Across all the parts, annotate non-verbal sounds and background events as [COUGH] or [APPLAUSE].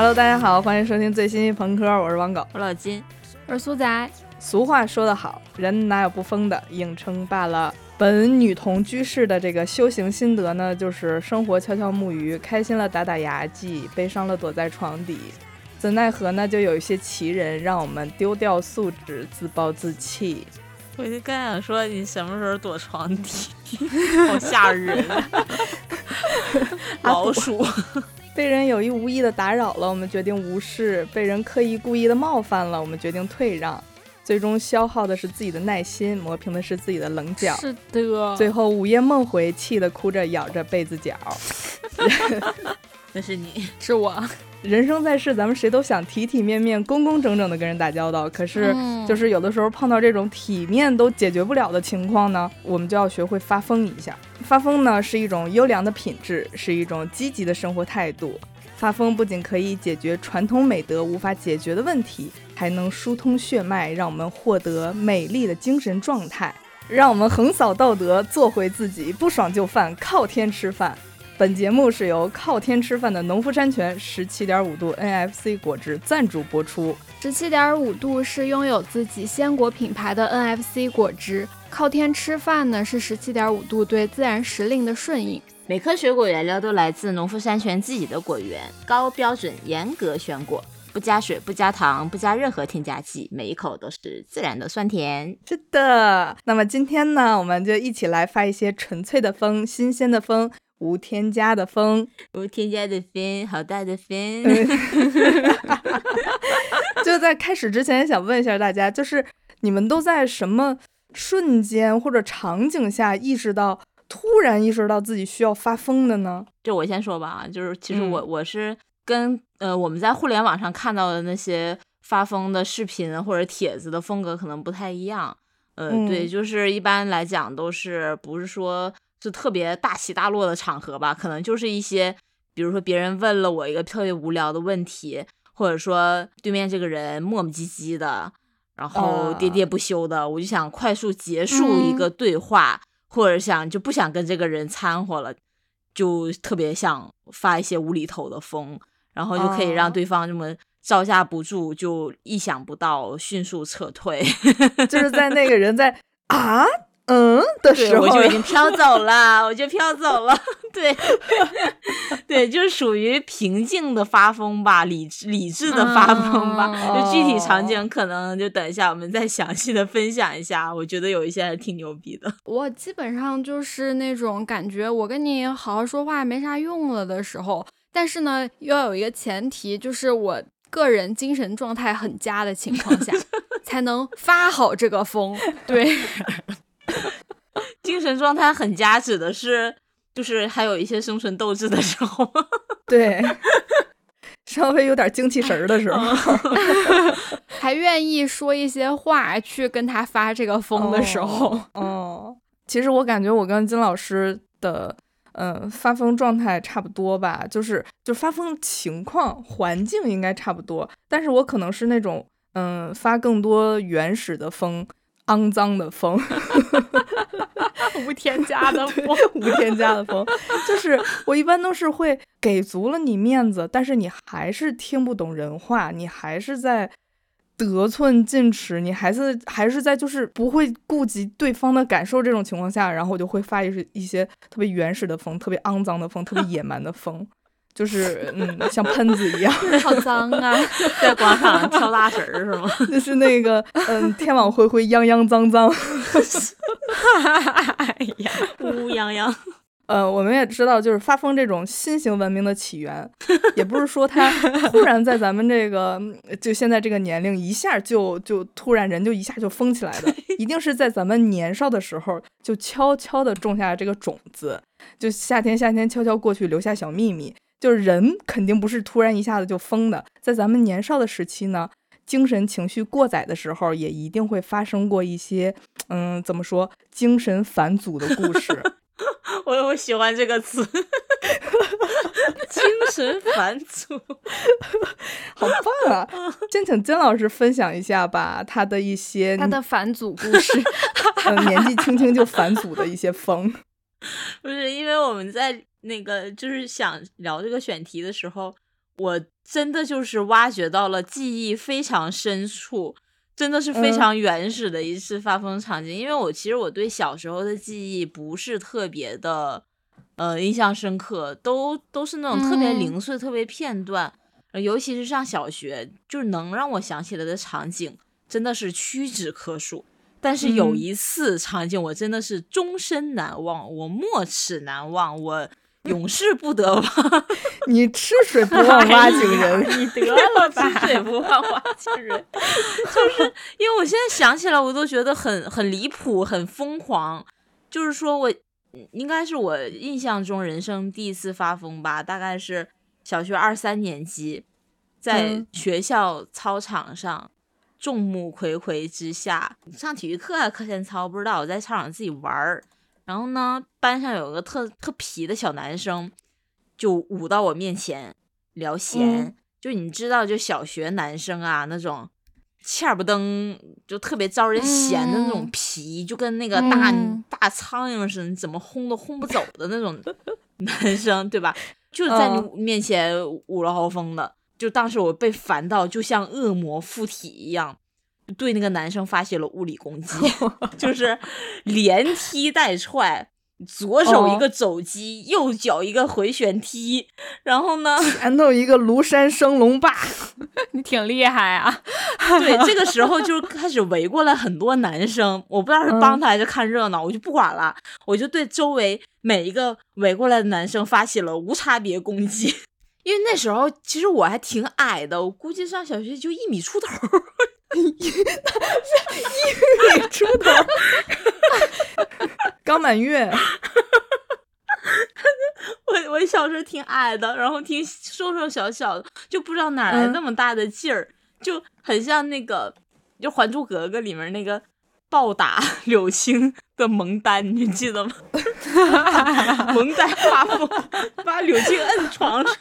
Hello，大家好，欢迎收听最新一朋克，我是王狗，我老金，我是苏仔。俗话说得好，人哪有不疯的，硬撑罢了。本女同居士的这个修行心得呢，就是生活悄悄木鱼，开心了打打牙祭，悲伤了躲在床底。怎奈何呢？就有一些奇人让我们丢掉素质，自暴自弃。我就刚想说，你什么时候躲床底？好吓人！[LAUGHS] 老鼠被人有意无意的打扰了，我们决定无视；被人刻意故意的冒犯了，我们决定退让。最终消耗的是自己的耐心，磨平的是自己的棱角。是的，最后午夜梦回，气得哭着咬着被子角。[LAUGHS] 那是你，是我。人生在世，咱们谁都想体体面面、工工整整的跟人打交道。可是，就是有的时候碰到这种体面都解决不了的情况呢，我们就要学会发疯一下。发疯呢，是一种优良的品质，是一种积极的生活态度。发疯不仅可以解决传统美德无法解决的问题。还能疏通血脉，让我们获得美丽的精神状态，让我们横扫道德，做回自己。不爽就犯，靠天吃饭。本节目是由靠天吃饭的农夫山泉十七点五度 NFC 果汁赞助播出。十七点五度是拥有自己鲜果品牌的 NFC 果汁，靠天吃饭呢是十七点五度对自然时令的顺应。每颗水果原料都来自农夫山泉自己的果园，高标准，严格选果。不加水，不加糖，不加任何添加剂，每一口都是自然的酸甜。是的，那么今天呢，我们就一起来发一些纯粹的风，新鲜的风，无添加的风，无添加的风，好大的风。[LAUGHS] 就在开始之前，想问一下大家，就是你们都在什么瞬间或者场景下意识到，突然意识到自己需要发疯的呢？就我先说吧，就是其实我我是。跟呃我们在互联网上看到的那些发疯的视频或者帖子的风格可能不太一样，呃对，就是一般来讲都是不是说是特别大起大落的场合吧，可能就是一些比如说别人问了我一个特别无聊的问题，或者说对面这个人磨磨唧唧的，然后喋喋不休的，我就想快速结束一个对话，或者想就不想跟这个人掺和了，就特别想发一些无厘头的疯。然后就可以让对方这么招架不住，就意想不到，迅速撤退。就是在那个人在啊嗯的时候，我就已经飘走了，我就飘走了。对 [LAUGHS] 对，就属于平静的发疯吧，理智理智的发疯吧。[LAUGHS] 就具体场景可能就等一下我们再详细的分享一下。我觉得有一些还挺牛逼的。我基本上就是那种感觉，我跟你好好说话没啥用了的时候。但是呢，要有一个前提，就是我个人精神状态很佳的情况下，[LAUGHS] 才能发好这个疯。对，[LAUGHS] 精神状态很佳指的是，就是还有一些生存斗志的时候。[LAUGHS] 对，[LAUGHS] 稍微有点精气神儿的时候，还愿意说一些话去跟他发这个疯的时候。哦，其实我感觉我跟金老师的。嗯，发疯状态差不多吧，就是就发疯情况环境应该差不多，但是我可能是那种嗯发更多原始的疯，肮脏的疯，[LAUGHS] 无添加的风，无添加的风，就是我一般都是会给足了你面子，但是你还是听不懂人话，你还是在。得寸进尺，你还是还是在就是不会顾及对方的感受这种情况下，然后我就会发一一些特别原始的风，特别肮脏的风，特别野蛮的风，就是嗯，像喷子一样，[LAUGHS] 好脏啊，[LAUGHS] 在广场上跳大神儿是吗？[LAUGHS] 就是那个嗯，天网恢恢，泱泱脏脏，哎呀，乌泱泱。呃，我们也知道，就是发疯这种新型文明的起源，也不是说它突然在咱们这个就现在这个年龄一下就就突然人就一下就疯起来的，一定是在咱们年少的时候就悄悄的种下这个种子，就夏天夏天悄悄过去留下小秘密，就是人肯定不是突然一下子就疯的，在咱们年少的时期呢，精神情绪过载的时候，也一定会发生过一些嗯，怎么说，精神返祖的故事。[LAUGHS] 我我喜欢这个词，[LAUGHS] 精神返祖，[LAUGHS] 好棒啊！先请金老师分享一下吧，他的一些他的返祖故事，年纪轻轻就返祖的一些风。不是因为我们在那个就是想聊这个选题的时候，我真的就是挖掘到了记忆非常深处，真的是非常原始的一次发疯场景。因为我其实我对小时候的记忆不是特别的，呃，印象深刻，都都是那种特别零碎、特别片段。尤其是上小学，就是能让我想起来的场景，真的是屈指可数。但是有一次场景，我真的是终身难忘，我没齿难忘，我永世不得忘。[LAUGHS] 你吃水不忘挖井人，你得了吧？吃水不忘挖井人，[LAUGHS] 就是因为我现在想起来，我都觉得很很离谱，很疯狂。就是说我应该是我印象中人生第一次发疯吧，大概是小学二三年级，在学校操场上。众目睽睽之下。上体育课还课间操，不知道我在操场自己玩儿，然后呢，班上有个特特皮的小男生，就舞到我面前聊闲，就你知道，就小学男生啊那种欠不登，就特别招人嫌的那种皮，就跟那个大大苍蝇似的，你怎么轰都轰不走的那种 [LAUGHS] 男生，对吧？就在你面前舞了豪风的。就当时我被烦到，就像恶魔附体一样，对那个男生发起了物理攻击，[LAUGHS] 就是连踢带踹，左手一个肘击，右脚一个回旋踢，然后呢，[LAUGHS] 前头一个庐山升龙霸，[LAUGHS] 你挺厉害啊！对，这个时候就开始围过来很多男生，我不知道是帮他还是看热闹，我就不管了，我就对周围每一个围过来的男生发起了无差别攻击。因为那时候其实我还挺矮的，我估计上小学就一米出头，[LAUGHS] 一米出头，刚满月。[LAUGHS] 我我小时候挺矮的，然后挺瘦瘦小小的，就不知道哪来那么大的劲儿，就很像那个就《还珠格格》里面那个暴打 [LAUGHS] 柳青的蒙丹，你记得吗？蒙丹发疯，把柳青摁床上。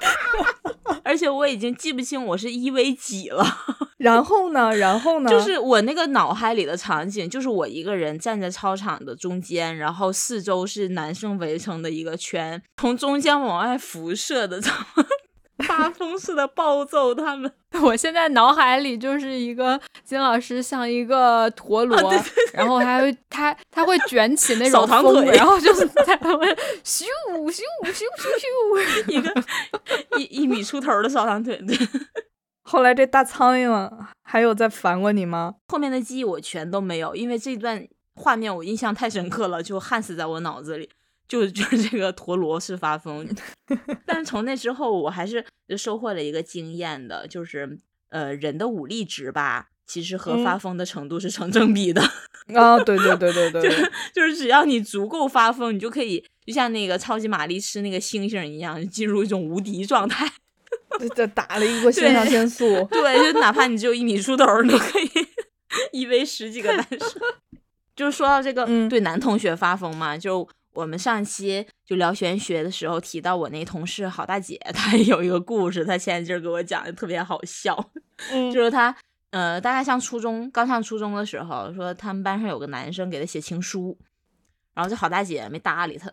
[LAUGHS] 而且我已经记不清我是一 v 几了。[LAUGHS] 然后呢？然后呢？就是我那个脑海里的场景，就是我一个人站在操场的中间，然后四周是男生围成的一个圈，从中间往外辐射的，[LAUGHS] 发疯似的暴揍他们。[LAUGHS] 我现在脑海里就是一个金老师像一个陀螺，然后还会他他会卷起那种风，然后就是在他们咻咻咻咻咻，一个一一米出头的扫堂腿。[LAUGHS] 后来这大苍蝇还有再烦过你吗？后面的记忆我全都没有，因为这段画面我印象太深刻了，就焊死在我脑子里。就 [LAUGHS] 就是这个陀螺式发疯，[LAUGHS] 但是从那之后，我还是收获了一个经验的，就是呃，人的武力值吧，其实和发疯的程度是成正比的。[LAUGHS] 啊，对对对对对，就是就是只要你足够发疯，你就可以就像那个超级玛丽吃那个星星一样，进入一种无敌状态。这打了一个肾上腺素，对，就哪怕你只有一米出头，你都可以一 v 十几个男生。就是说到这个，对男同学发疯嘛，就。我们上期就聊玄学的时候提到我那同事郝大姐，[LAUGHS] 她有一个故事，她前一阵给我讲的特别好笑，[LAUGHS] 就是她呃大概上初中刚上初中的时候，说他们班上有个男生给她写情书，然后这郝大姐没搭理他，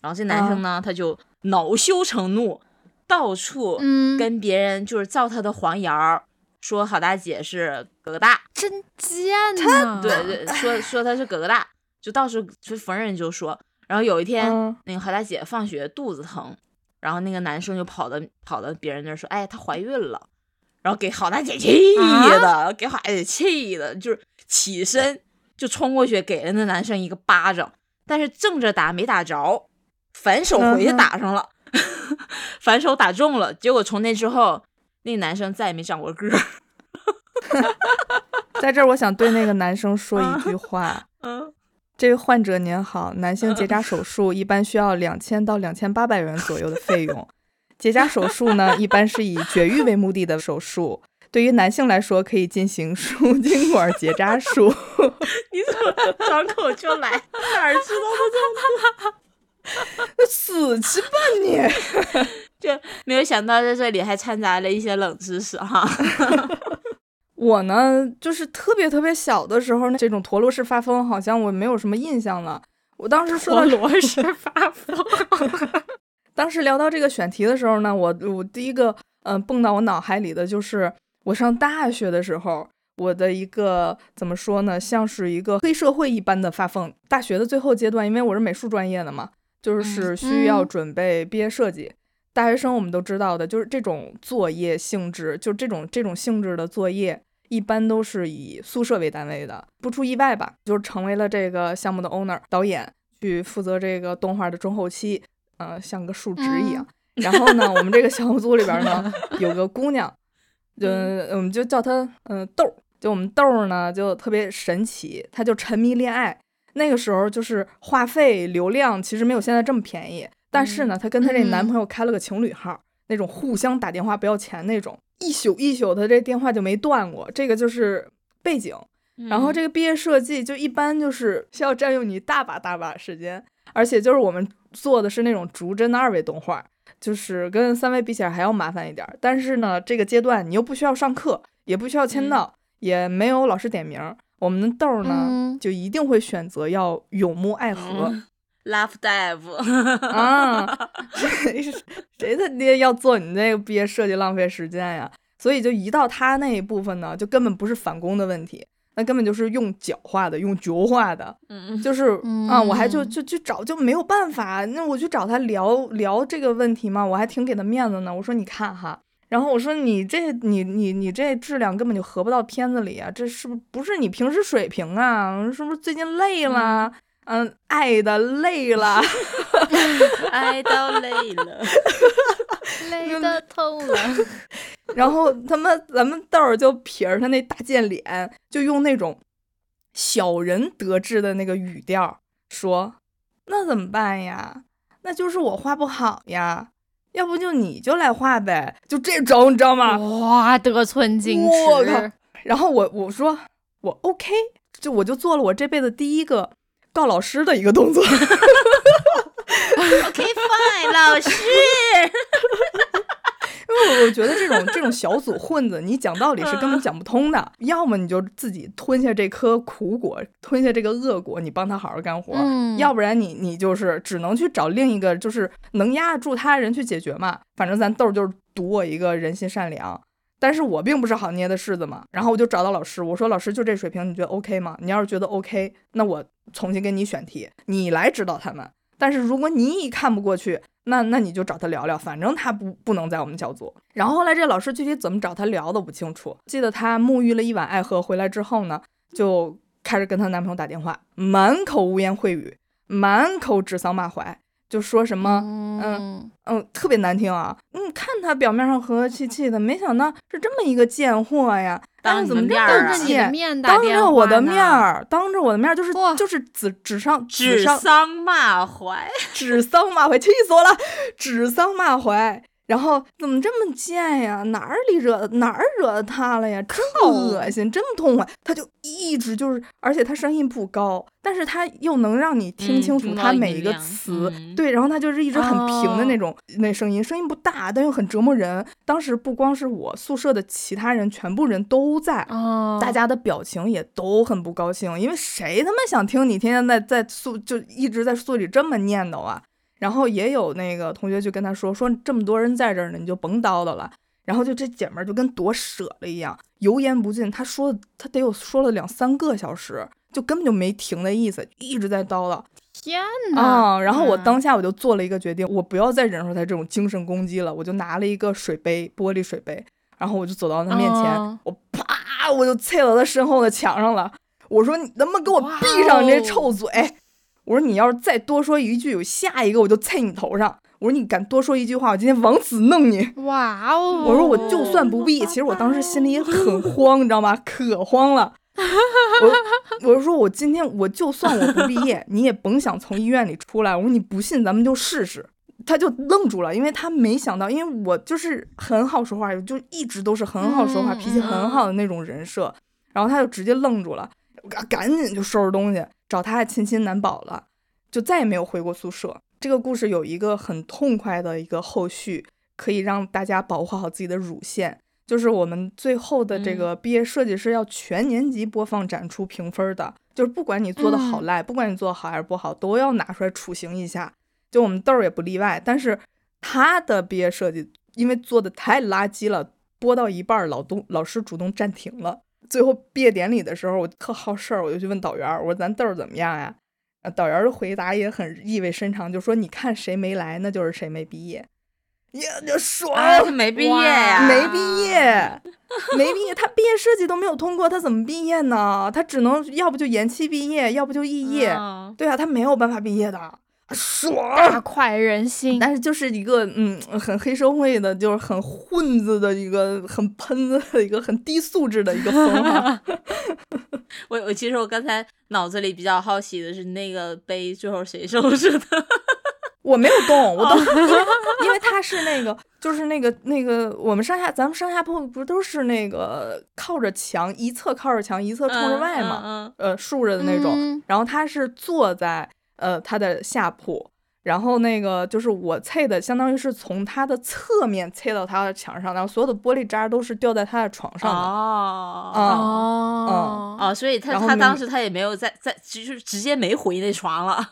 然后这男生呢他就恼羞成怒，到处跟别人就是造他的黄谣，说郝大姐是哥哥大，真贱呐，对对，说说她是哥哥大，就到处就逢人就说。然后有一天，那个何大姐放学肚子疼，然后那个男生就跑到跑到别人那儿说：“哎，她怀孕了。”然后给郝大姐气的，给郝大姐气的，就是起身就冲过去给了那男生一个巴掌，但是正着打没打着，反手回去打上了，[LAUGHS] 反手打中了。结果从那之后，那男生再也没长过个儿。[LAUGHS] 在这儿，我想对那个男生说一句话。嗯。这位患者您好，男性结扎手术一般需要两千到两千八百元左右的费用。结扎手术呢，一般是以绝育为目的的手术。对于男性来说，可以进行输精管结扎术。[LAUGHS] 你怎么张口就来？[LAUGHS] 哪儿知道的这么多？死去吧你！就没有想到在这里还掺杂了一些冷知识哈。[LAUGHS] 我呢，就是特别特别小的时候，那这种陀螺式发疯，好像我没有什么印象了。我当时说到螺式发疯，[LAUGHS] 当时聊到这个选题的时候呢，我我第一个嗯蹦到我脑海里的就是我上大学的时候，我的一个怎么说呢，像是一个黑社会一般的发疯。大学的最后阶段，因为我是美术专业的嘛，就是需要准备毕业设计。大学生我们都知道的，就是这种作业性质，就这种这种性质的作业，一般都是以宿舍为单位的。不出意外吧，就是成为了这个项目的 owner 导演，去负责这个动画的中后期，呃，像个数值一样。然后呢，我们这个小组里边呢，[LAUGHS] 有个姑娘，嗯，我们就叫她嗯豆，就我们豆呢就特别神奇，她就沉迷恋爱。那个时候就是话费流量其实没有现在这么便宜。但是呢，她跟她这男朋友开了个情侣号，那种互相打电话不要钱那种，一宿一宿的这电话就没断过。这个就是背景。然后这个毕业设计就一般就是需要占用你大把大把时间，而且就是我们做的是那种逐帧的二维动画，就是跟三维比起来还要麻烦一点。但是呢，这个阶段你又不需要上课，也不需要签到，也没有老师点名，我们的豆儿呢就一定会选择要永沐爱河。Love Dive 啊，[LAUGHS] 谁谁他爹要做你那个毕业设计浪费时间呀？所以就一到他那一部分呢，就根本不是返工的问题，那根本就是用脚画的，用脚画的，嗯就是 [LAUGHS] 啊，我还就就去找就没有办法，那我去找他聊聊这个问题嘛，我还挺给他面子呢。我说你看哈，然后我说你这你你你这质量根本就合不到片子里啊，这是不是不是你平时水平啊？是不是最近累了？嗯，爱的累了，[LAUGHS] 爱到累了，累的透了。[LAUGHS] 然后他们咱们豆儿就撇着他那大贱脸，就用那种小人得志的那个语调说：“那怎么办呀？那就是我画不好呀，要不就你就来画呗。”就这种，你知道吗？哇，得寸进尺。然后我我说我 OK，就我就做了我这辈子第一个。告老师的一个动作。[LAUGHS] OK fine，老师。因为我觉得这种这种小组混子，你讲道理是根本讲不通的。要么你就自己吞下这颗苦果，吞下这个恶果，你帮他好好干活；要不然你你就是只能去找另一个就是能压得住他的人去解决嘛。反正咱豆就是赌我一个人心善良。但是我并不是好捏的柿子嘛，然后我就找到老师，我说老师就这水平，你觉得 OK 吗？你要是觉得 OK，那我重新给你选题，你来指导他们。但是如果你一看不过去，那那你就找他聊聊，反正他不不能在我们小组。然后后来这老师具体怎么找他聊的不清楚，记得他沐浴了一晚爱河回来之后呢，就开始跟她男朋友打电话，满口污言秽语，满口指桑骂槐。就说什么，嗯嗯，特别难听啊！嗯，看他表面上和和气气的，没想到是这么一个贱货呀！当着怎么这么贱？当着我的面儿，当着我的面儿，就是就是指指上指桑骂槐，指桑骂槐，气死我了！指桑骂槐。然后怎么这么贱呀？哪儿里惹哪儿惹他了呀？真恶心，真痛快！他就一直就是，而且他声音不高，但是他又能让你听清楚他每一个词。对，然后他就是一直很平的那种那声音，声音不大，但又很折磨人。当时不光是我宿舍的其他人，全部人都在，大家的表情也都很不高兴，因为谁他妈想听你天天在在宿就一直在宿里这么念叨啊？然后也有那个同学就跟他说说这么多人在这儿呢，你就甭叨叨了。然后就这姐们儿就跟夺舍了一样，油盐不进。他说他得有说了两三个小时，就根本就没停的意思，一直在叨叨。天呐！啊！然后我当下我就做了一个决定，我不要再忍受他这种精神攻击了。我就拿了一个水杯，玻璃水杯，然后我就走到他面前，我啪，我就啐到他身后的墙上了。我说你能不能给我闭上你这臭嘴？我说你要是再多说一句，有下一个我就啐你头上。我说你敢多说一句话，我今天往死弄你！哇哦！我说我就算不闭，其实我当时心里也很慌，你知道吗？可慌了。我我就说我今天我就算我不毕业，你也甭想从医院里出来。我说你不信，咱们就试试。他就愣住了，因为他没想到，因为我就是很好说话，就一直都是很好说话、脾气很好的那种人设。然后他就直接愣住了，赶赶紧就收拾东西。找他亲亲难保了，就再也没有回过宿舍。这个故事有一个很痛快的一个后续，可以让大家保护好自己的乳腺。就是我们最后的这个毕业设计是要全年级播放展出评分的，就是不管你做的好赖，不管你做的好还是不好，都要拿出来处刑一下。就我们豆儿也不例外，但是他的毕业设计因为做的太垃圾了，播到一半，老东老师主动暂停了。最后毕业典礼的时候，我特好事儿，我就去问导员，我说咱豆儿怎么样呀？导员的回答也很意味深长，就说你看谁没来，那就是谁没毕业。呀，就爽！他没毕业呀，没毕业，没毕业，他毕业设计都没有通过，他怎么毕业呢？他只能要不就延期毕业，要不就肄业。对啊，他没有办法毕业的，爽，大快人心。但是就是一个嗯，很黑社会的，就是很混子的一个，很喷子的一个，很低素质的一个风。[LAUGHS] 我我其实我刚才脑子里比较好奇的是那个杯最后谁收拾的？[LAUGHS] 我没有动，我都，[LAUGHS] 因为他是那个，就是那个那个，我们上下咱们上下铺不都是那个靠着墙，一侧靠着墙，一侧冲着外嘛，呃，竖着的那种。然后他是坐在呃他的下铺，然后那个就是我蹭的，相当于是从他的侧面砌到他的墙上，然后所有的玻璃渣都是掉在他的床上的。哦哦哦，所以他他当时他也没有在在，就是直接没回那床了。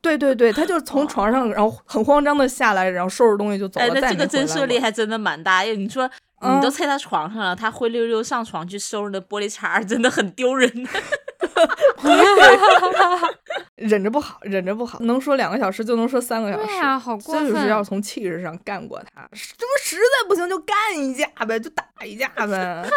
对 [LAUGHS] 对对，他就从床上，然后很慌张的下来，然后收拾东西就走了。哎，那这个震慑力还真的蛮大。因为你说你都踩他床上了，他灰溜溜上床去收拾那玻璃碴，真的很丢人。[LAUGHS] [LAUGHS] 忍着不好，忍着不好，能说两个小时就能说三个小时。对呀，好过分。就是要从气势上干过他，这不实在不行就干一架呗，就打一架呗。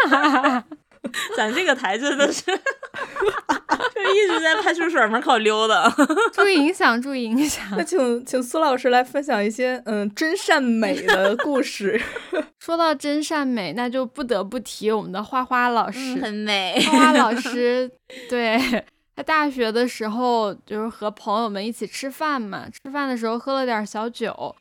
[LAUGHS] [LAUGHS] 咱这个台真的是，就一直在派出所门口溜达。[LAUGHS] 注意影响，注意影响。那请请苏老师来分享一些嗯真善美的故事。[LAUGHS] 说到真善美，那就不得不提我们的花花老师，很美。花花老师，对他大学的时候就是和朋友们一起吃饭嘛，吃饭的时候喝了点小酒。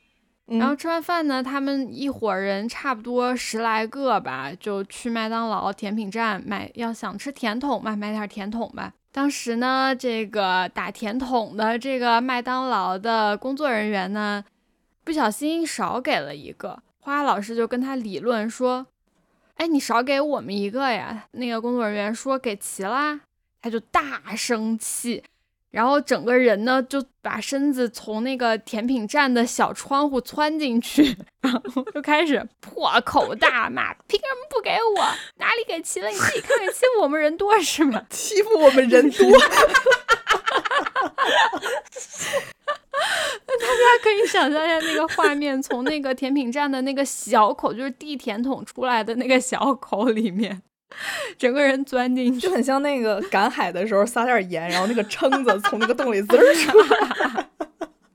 然后吃完饭呢，他们一伙人差不多十来个吧，就去麦当劳甜品站买，要想吃甜筒嘛，买点甜筒吧。当时呢，这个打甜筒的这个麦当劳的工作人员呢，不小心少给了一个，花老师就跟他理论说：“哎，你少给我们一个呀。”那个工作人员说：“给齐啦。”他就大生气。然后整个人呢就把身子从那个甜品站的小窗户窜进去，然后就开始破口大骂：“凭什么不给我？哪里给齐了？你自己看看，欺负我们人多是吗？欺负我们人多。[LAUGHS] ”那大家可以想象一下那个画面，从那个甜品站的那个小口，就是递甜筒出来的那个小口里面。[LAUGHS] 整个人钻进去，就很像那个赶海的时候撒点盐，然后那个蛏子从那个洞里滋 [LAUGHS] 出来。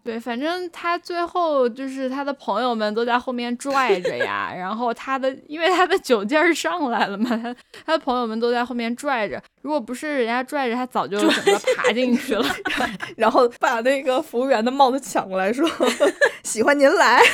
对，反正他最后就是他的朋友们都在后面拽着呀，[LAUGHS] 然后他的因为他的酒劲儿上来了嘛，他他的朋友们都在后面拽着，如果不是人家拽着，他早就整个爬进去了，[LAUGHS] 然后把那个服务员的帽子抢过来说：“喜欢您来。[LAUGHS] ”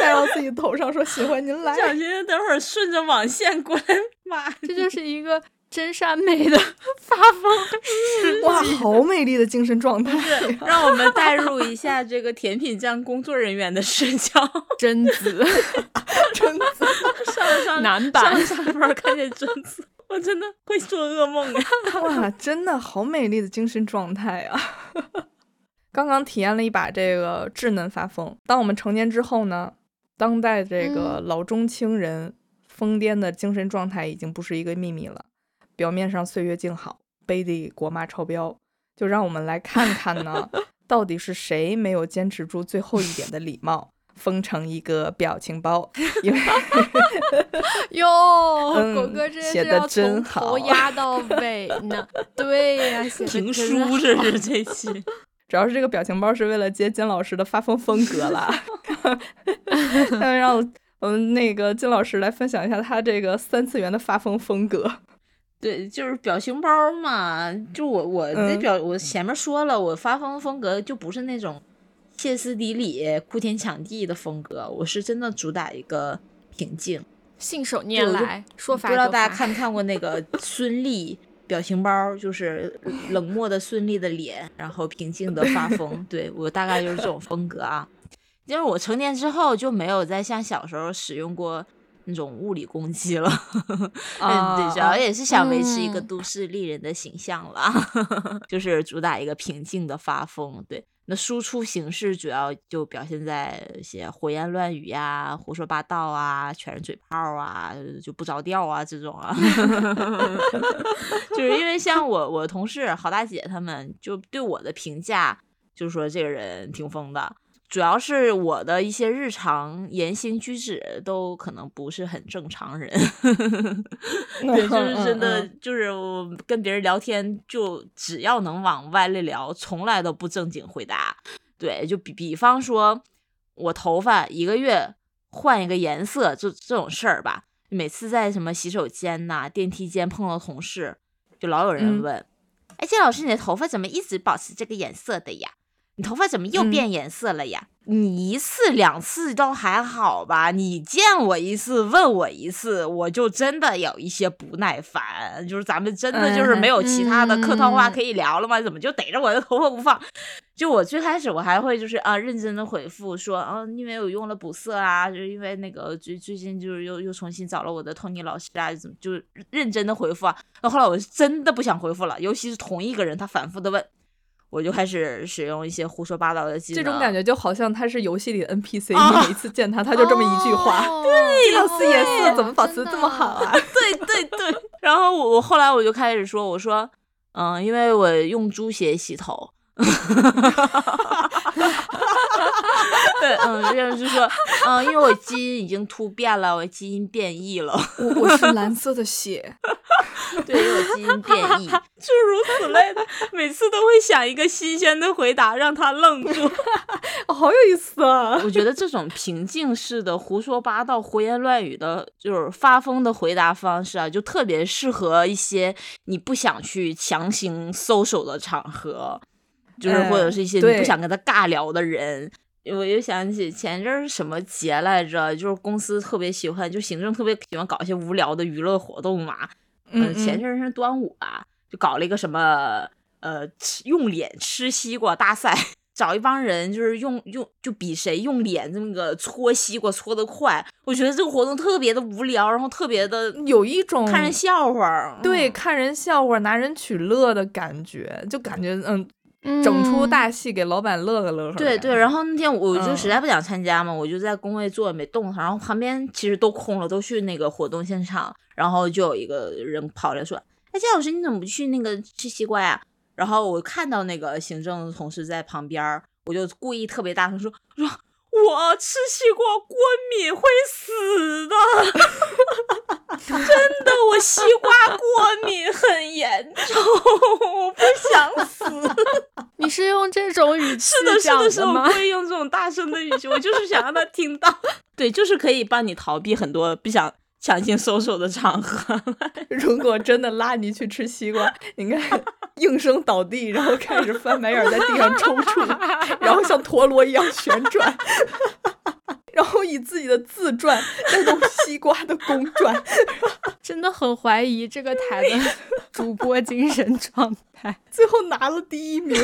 戴到自己头上说：“喜欢您来。”小心等会儿顺着网线过来骂。这就是一个真善美的 [LAUGHS] 发疯哇，好美丽的精神状态！让我们代入一下这个甜品站工作人员的视角。贞子，[LAUGHS] 贞子，上上男版上班看见贞子，我真的会做噩梦啊！[LAUGHS] 哇，真的好美丽的精神状态啊！刚刚体验了一把这个稚嫩发疯，当我们成年之后呢？当代这个老中青人疯癫的精神状态已经不是一个秘密了。表面上岁月静好，杯底国骂超标，就让我们来看看呢，[LAUGHS] 到底是谁没有坚持住最后一点的礼貌，封成一个表情包。因为 [LAUGHS] 哟，狗哥这写的真好，头压到尾呢。对呀，写评书这是 [LAUGHS] 这期。主要是这个表情包是为了接金老师的发疯风格了，让我们那个金老师来分享一下他这个三次元的发疯风格。对，就是表情包嘛，就我我那表我前面说了，我发疯风格就不是那种歇斯底里、哭天抢地的风格，我是真的主打一个平静，信手拈来，说法不知道大家看没看过那个 [LAUGHS] 孙俪。表情包就是冷漠的孙俪的脸，然后平静的发疯。对我大概就是这种风格啊。因 [LAUGHS] 为我成年之后就没有再像小时候使用过那种物理攻击了，[LAUGHS] 嗯，对，主要也是想维持一个都市丽人的形象了，[LAUGHS] 就是主打一个平静的发疯，对。那输出形式主要就表现在一些胡言乱语呀、胡说八道啊、全是嘴炮啊、就不着调啊这种啊，[LAUGHS] 就是因为像我我同事郝大姐他们就对我的评价就是说这个人挺疯的。主要是我的一些日常言行举止都可能不是很正常人，[LAUGHS] 对，就是真的，就是我跟别人聊天，就只要能往歪里聊，从来都不正经回答。对，就比比方说，我头发一个月换一个颜色，就这种事儿吧。每次在什么洗手间呐、电梯间碰到同事，就老有人问：“哎，金老师，你的头发怎么一直保持这个颜色的呀？”你头发怎么又变颜色了呀？你一次两次都还好吧？你见我一次问我一次，我就真的有一些不耐烦。就是咱们真的就是没有其他的客套话可以聊了吗？怎么就逮着我的头发不放？就我最开始我还会就是啊认真的回复说啊，因为我用了补色啊，就是因为那个最最近就是又又重新找了我的托尼老师啊，怎么就认真的回复啊？那后来我是真的不想回复了，尤其是同一个人他反复的问。我就开始使用一些胡说八道的技能，这种感觉就好像他是游戏里的 NPC，你每一次见他，他就这么一句话。[LAUGHS] 对，老师颜色怎么保持这么好啊？[LAUGHS] 对对对。然后我我后来我就开始说，我说，嗯，因为我用猪血洗头。[LAUGHS] 对，嗯，这样就说，嗯，因为我基因已经突变了，我基因变异了，[LAUGHS] 我我是蓝色的血。对，因为我基因变异，[LAUGHS] 诸如此类的，每次都会想一个新鲜的回答，让他愣住。[LAUGHS] 好有意思啊！我觉得这种平静式的胡说八道、胡言乱语的，就是发疯的回答方式啊，就特别适合一些你不想去强行搜手的场合。就是或者是一些你不想跟他尬聊的人，我又想起前阵儿什么节来着，就是公司特别喜欢，就行政特别喜欢搞一些无聊的娱乐活动嘛。嗯，前阵儿是端午吧，就搞了一个什么呃用脸吃西瓜大赛，[LAUGHS] 找一帮人就是用用就比谁用脸这么个搓西瓜搓得快。我觉得这个活动特别的无聊，然后特别的有一种看人笑话，对，看人笑话拿人取乐的感觉，就感觉嗯。整出大戏给老板乐呵乐呵。对对，然后那天我就实在不想参加嘛，我就在工位坐没动，然后旁边其实都空了，都去那个活动现场，然后就有一个人跑来说：“哎，姜老师，你怎么不去那个吃西瓜呀？”然后我看到那个行政同事在旁边，我就故意特别大声说：“说。”我吃西瓜过敏会死的，[LAUGHS] 真的，我西瓜过敏很严重，[LAUGHS] 我不想死。你是用这种语气是的是的，是的，我不会用这种大声的语气，我就是想让他听到。[LAUGHS] 对，就是可以帮你逃避很多不想。强行收手的场合，[LAUGHS] 如果真的拉你去吃西瓜，[LAUGHS] 你看应声倒地，然后开始翻白眼，在地上抽搐，[LAUGHS] 然后像陀螺一样旋转，然后以自己的自转带动西瓜的公转，真的很怀疑这个台的主播精神状态。最后拿了第一名。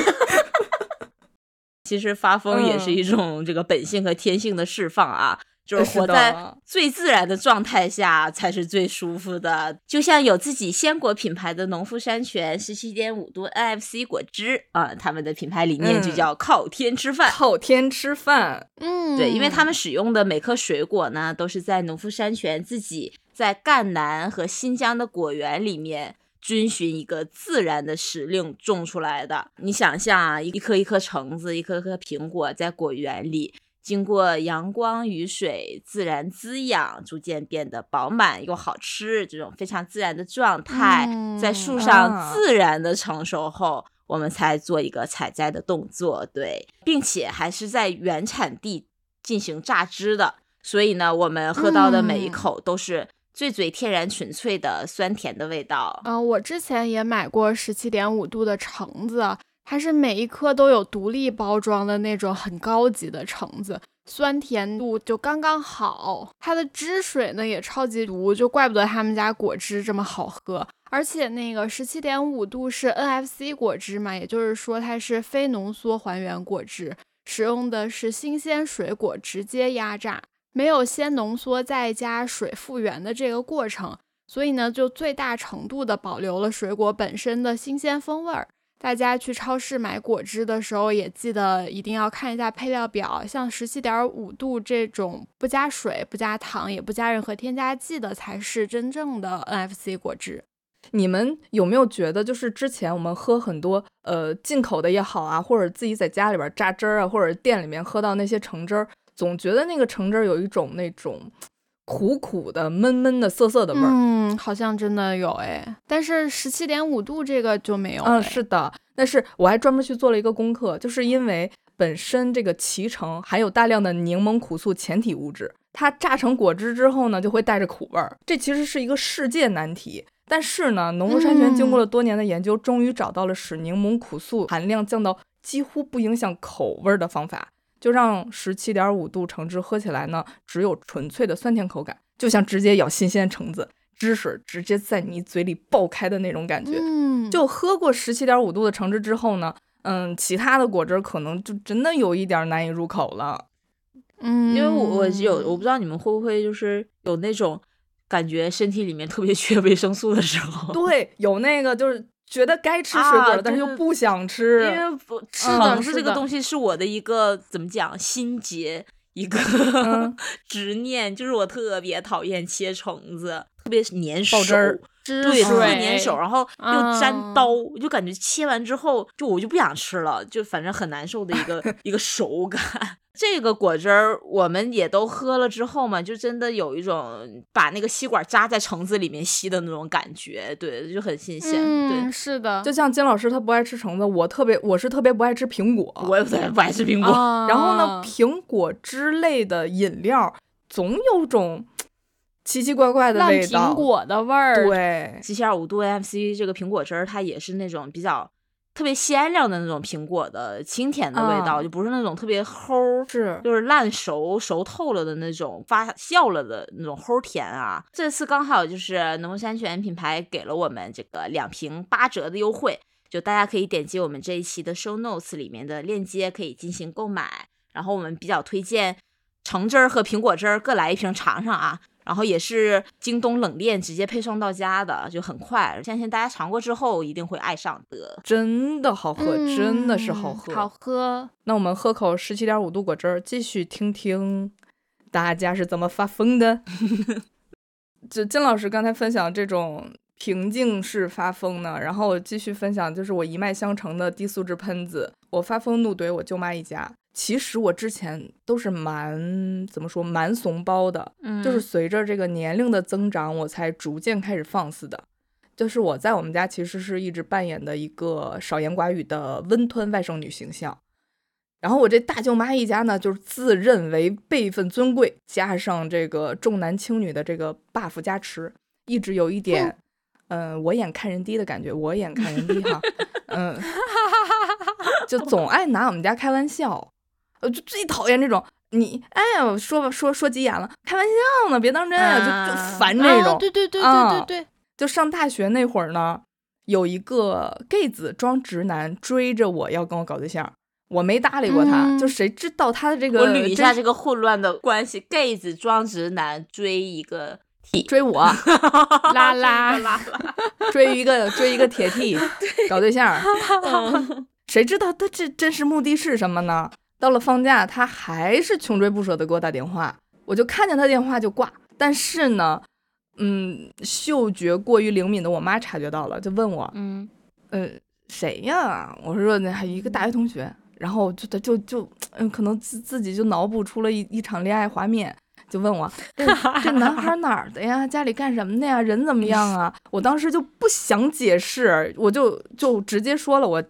其实发疯也是一种这个本性和天性的释放啊。就是活在最自然的状态下才是最舒服的，就像有自己鲜果品牌的农夫山泉十七点五度 NFC 果汁啊，他们的品牌理念就叫靠天吃饭，靠天吃饭。嗯，对，因为他们使用的每颗水果呢，都是在农夫山泉自己在赣南和新疆的果园里面遵循一个自然的时令种出来的。你想象啊，一颗一颗橙子，一颗颗苹果在果园里。经过阳光、雨水自然滋养，逐渐变得饱满又好吃，这种非常自然的状态，在树上自然的成熟后，我们才做一个采摘的动作，对，并且还是在原产地进行榨汁的，所以呢，我们喝到的每一口都是最最天然纯粹的酸甜的味道。嗯，我之前也买过十七点五度的橙子。它是每一颗都有独立包装的那种很高级的橙子，酸甜度就刚刚好。它的汁水呢也超级足，就怪不得他们家果汁这么好喝。而且那个十七点五度是 NFC 果汁嘛，也就是说它是非浓缩还原果汁。使用的是新鲜水果直接压榨，没有先浓缩再加水复原的这个过程，所以呢，就最大程度的保留了水果本身的新鲜风味儿。大家去超市买果汁的时候，也记得一定要看一下配料表，像十七点五度这种不加水、不加糖、也不加任何添加剂的，才是真正的 NFC 果汁。你们有没有觉得，就是之前我们喝很多呃进口的也好啊，或者自己在家里边榨汁儿啊，或者店里面喝到那些橙汁儿，总觉得那个橙汁儿有一种那种。苦苦的、闷闷的、涩涩的味儿，嗯，好像真的有哎，但是十七点五度这个就没有。嗯，是的，但是我还专门去做了一个功课，就是因为本身这个脐橙含有大量的柠檬苦素前体物质，它榨成果汁之后呢，就会带着苦味儿。这其实是一个世界难题，但是呢，农夫山泉经过了多年的研究，终于找到了使柠檬苦素含量降到几乎不影响口味的方法。就让十七点五度橙汁喝起来呢，只有纯粹的酸甜口感，就像直接咬新鲜橙子，汁水直接在你嘴里爆开的那种感觉。嗯，就喝过十七点五度的橙汁之后呢，嗯，其他的果汁可能就真的有一点难以入口了。嗯，因为我我有我不知道你们会不会就是有那种感觉身体里面特别缺维生素的时候。对，有那个就是。觉得该吃水果了，但是又不想吃，因为不吃是这个东西是我的一个怎么讲心结，一个 [LAUGHS] 执念，就是我特别讨厌切橙子，特别粘手，对，特别粘手，然后又粘刀，就感觉切完之后就我就不想吃了，就反正很难受的一个 [LAUGHS] 一个手感。[LAUGHS] 这个果汁儿我们也都喝了之后嘛，就真的有一种把那个吸管扎在橙子里面吸的那种感觉，对，就很新鲜。对，是的，就像金老师他不爱吃橙子，我特别我是特别不爱吃苹果，我也特别不爱吃苹果。然后呢，苹果汁类的饮料总有种奇奇怪怪的味道，苹果的味儿。对，七七二五度 NFC 这个苹果汁儿，它也是那种比较。特别鲜亮的那种苹果的清甜的味道，就不是那种特别齁，是就是烂熟熟透了的那种发酵了的那种齁甜啊。这次刚好就是农夫山泉品牌给了我们这个两瓶八折的优惠，就大家可以点击我们这一期的 show notes 里面的链接可以进行购买。然后我们比较推荐橙汁儿和苹果汁儿各来一瓶尝尝啊。然后也是京东冷链直接配送到家的，就很快。相信大家尝过之后一定会爱上的，真的好喝，真的是好喝，好喝。那我们喝口十七点五度果汁儿，继续听听大家是怎么发疯的。[LAUGHS] 就金老师刚才分享这种平静式发疯呢，然后我继续分享，就是我一脉相承的低素质喷子，我发疯怒怼我舅妈一家。其实我之前都是蛮怎么说蛮怂包的，就是随着这个年龄的增长，我才逐渐开始放肆的。就是我在我们家其实是一直扮演的一个少言寡语的温吞外甥女形象。然后我这大舅妈一家呢，就是自认为辈分尊贵，加上这个重男轻女的这个 buff 加持，一直有一点，嗯，我眼看人低的感觉，我眼看人低哈，[LAUGHS] 嗯，就总爱拿我们家开玩笑。呃，就最讨厌这种，你哎呀，说吧，说说急眼了，开玩笑呢，别当真啊，就就烦这种。对对对对对对，就上大学那会儿呢，有一个 gay 子装直男追着我要跟我搞对象，我没搭理过他，就谁知道他的这个。我捋一下这个混乱的关系：gay 子装直男追一个 T，追我，[LAUGHS] 拉拉拉拉，[LAUGHS] 追一个追一个铁 T [LAUGHS] 搞对象，谁知道他这真实目的是什么呢？到了放假，他还是穷追不舍的给我打电话，我就看见他电话就挂。但是呢，嗯，嗅觉过于灵敏的我妈察觉到了，就问我，嗯，呃，谁呀？我说那还一个大学同学。然后就就就嗯，可能自自己就脑补出了一一场恋爱画面，就问我 [LAUGHS] 这这男孩哪儿的呀？家里干什么的呀？人怎么样啊？我当时就不想解释，我就就直接说了我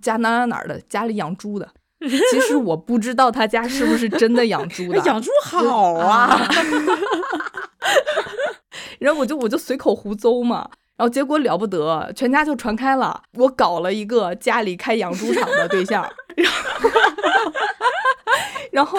家哪哪哪儿的，家里养猪的。[LAUGHS] 其实我不知道他家是不是真的养猪的，养猪好啊。[LAUGHS] 然后我就我就随口胡诌嘛，然后结果了不得，全家就传开了，我搞了一个家里开养猪场的对象。然后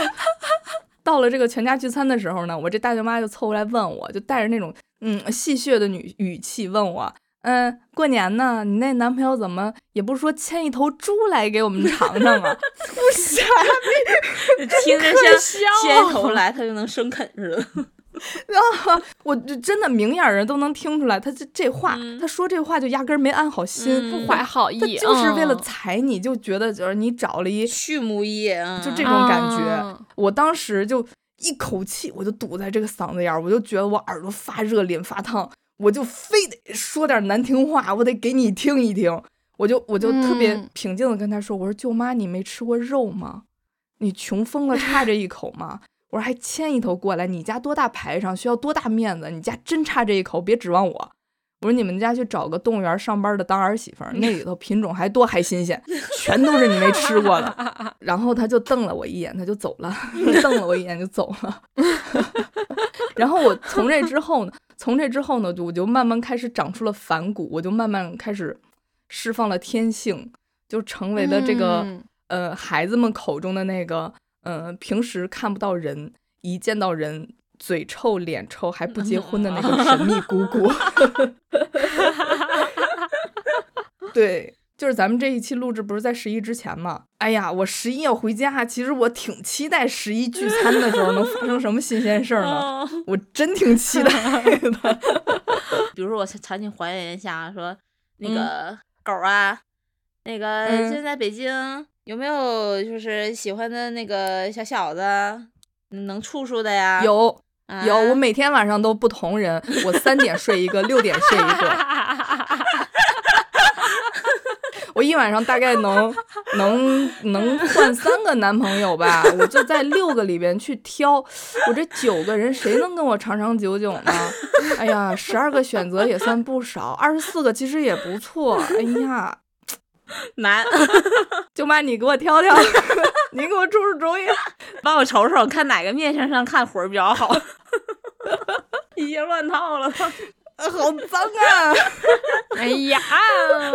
[LAUGHS] 到了这个全家聚餐的时候呢，我这大舅妈就凑过来问我，就带着那种嗯戏谑的女语气问我。嗯，过年呢，你那男朋友怎么也不说牵一头猪来给我们尝尝啊？[LAUGHS] 不傻逼，听着像牵头来他就能生啃似的。[LAUGHS] 然后，我真的明眼人都能听出来，他这这话，他说这话就压根没安好心，不怀好意，就是为了踩你，就觉得就是你找了一畜牧业，就这种感觉。我当时就一口气，我就堵在这个嗓子眼儿，我就觉得我耳朵发热，脸发烫。我就非得说点难听话，我得给你听一听。我就我就特别平静的跟他说：“我说舅妈，你没吃过肉吗？你穷疯了差这一口吗？我说还牵一头过来，你家多大排场，需要多大面子？你家真差这一口，别指望我。我说你们家去找个动物园上班的当儿媳妇，那里头品种还多还新鲜，[LAUGHS] 全都是你没吃过的。然后他就瞪了我一眼，他就走了，瞪了我一眼就走了。然后我从这之后呢？”从这之后呢，就我就慢慢开始长出了反骨，我就慢慢开始释放了天性，就成为了这个呃孩子们口中的那个呃平时看不到人，一见到人嘴臭脸臭还不结婚的那个神秘姑姑。[LAUGHS] [LAUGHS] 对。就是咱们这一期录制不是在十一之前吗？哎呀，我十一要回家，其实我挺期待十一聚餐的时候能发生什么新鲜事儿呢？我真挺期待的。[LAUGHS] 比如说，我场景还原一下，说那个狗啊，那个现在北京有没有就是喜欢的那个小小子，能处处的呀？有有，我每天晚上都不同人，我三点睡一个，六点睡一个。[LAUGHS] 我一晚上大概能 [LAUGHS] 能能换三个男朋友吧，我就在六个里边去挑，我这九个人谁能跟我长长久久呢？[LAUGHS] 哎呀，十二个选择也算不少，二十四个其实也不错。哎呀，难，[LAUGHS] 舅妈你给我挑挑，你给我出出主意，帮我瞅瞅，看哪个面相上看活儿比较好。已经乱套了。好脏啊！[LAUGHS] 哎呀，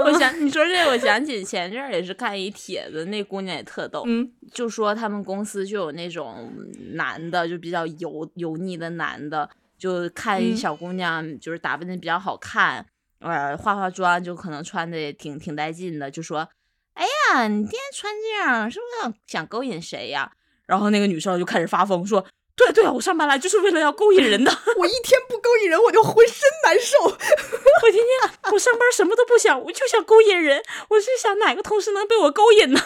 我想 [LAUGHS] 你说这，我想起前阵儿也是看一帖子，那姑娘也特逗，嗯，就说他们公司就有那种男的，就比较油油腻的男的，就看一小姑娘就是打扮的比较好看，呃，化化妆就可能穿的也挺挺带劲的，就说，哎呀，你今天穿这样是不是想想勾引谁呀？然后那个女生就开始发疯说。对对啊，我上班来就是为了要勾引人的。[LAUGHS] 我一天不勾引人，我就浑身难受。[LAUGHS] 我天天我上班什么都不想，我就想勾引人。我是想哪个同事能被我勾引呢？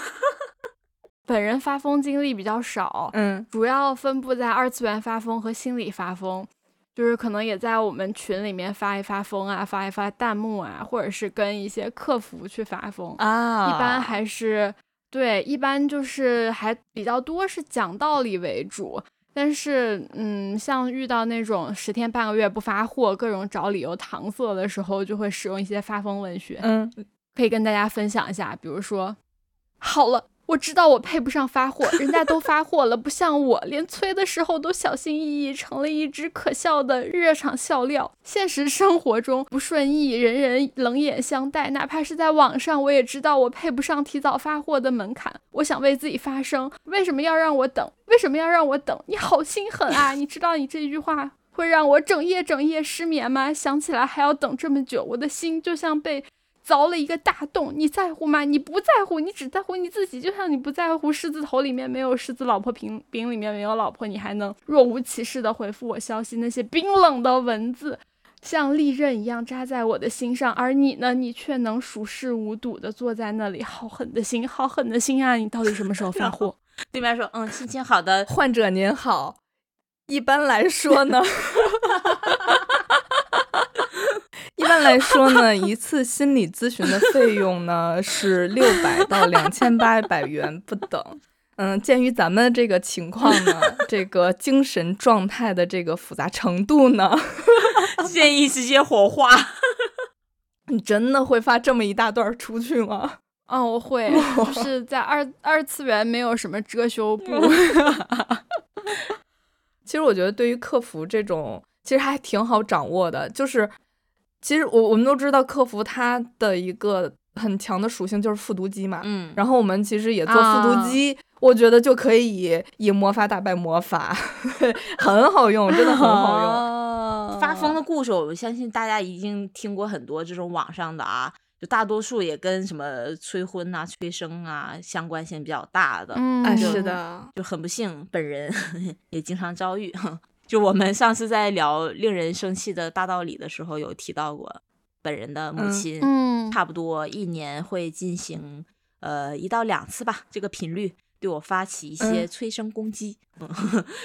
[LAUGHS] 本人发疯经历比较少，嗯，主要分布在二次元发疯和心理发疯，就是可能也在我们群里面发一发疯啊，发一发弹幕啊，或者是跟一些客服去发疯啊。一般还是对，一般就是还比较多是讲道理为主。但是，嗯，像遇到那种十天半个月不发货，各种找理由搪塞的时候，就会使用一些发疯文学。嗯，可以跟大家分享一下，比如说，好了。我知道我配不上发货，人家都发货了，不像我，连催的时候都小心翼翼，成了一只可笑的热场笑料。现实生活中不顺意，人人冷眼相待，哪怕是在网上，我也知道我配不上提早发货的门槛。我想为自己发声，为什么要让我等？为什么要让我等？你好心狠啊！你知道你这句话会让我整夜整夜失眠吗？想起来还要等这么久，我的心就像被。凿了一个大洞，你在乎吗？你不在乎，你只在乎你自己。就像你不在乎狮子头里面没有狮子，老婆饼饼里面没有老婆，你还能若无其事的回复我消息。那些冰冷的文字，像利刃一样扎在我的心上。而你呢？你却能熟视无睹的坐在那里，好狠的心，好狠的心啊！你到底什么时候发货？[LAUGHS] 对面说，嗯，心情好的患者您好。一般来说呢。[LAUGHS] 一般来说呢，一次心理咨询的费用呢是六百到两千八百元不等。嗯，鉴于咱们这个情况呢，这个精神状态的这个复杂程度呢，[LAUGHS] 建议直接火化。你真的会发这么一大段出去吗？哦，我会，[LAUGHS] 就是在二二次元没有什么遮羞布。[LAUGHS] 其实我觉得，对于客服这种，其实还挺好掌握的，就是。其实我我们都知道，客服它的一个很强的属性就是复读机嘛。嗯。然后我们其实也做复读机，我觉得就可以以魔法打败魔法，[LAUGHS] 很好用，真的很好用。[LAUGHS] 发疯的故事，我相信大家已经听过很多这种网上的啊，就大多数也跟什么催婚啊、催生啊相关性比较大的。嗯，是的，就很不幸，本人 [LAUGHS] 也经常遭遇。就我们上次在聊令人生气的大道理的时候，有提到过，本人的母亲，嗯，差不多一年会进行呃一到两次吧，这个频率。对我发起一些催生攻击，[LAUGHS] 嗯，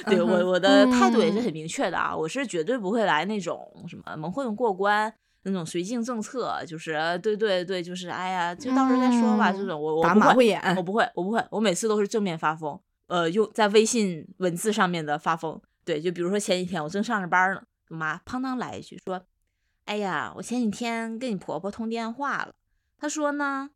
对我我的态度也是很明确的啊，我是绝对不会来那种什么蒙混过关那种绥靖政策，就是对对对，就是哎呀，就到时候再说吧，这种我我打马虎眼，我不会，我不会，我每次都是正面发疯，呃，用在微信文字上面的发疯，对，就比如说前几天我正上着班呢，我妈砰当来一句说，哎呀，我前几天跟你婆婆通电话了，她说呢。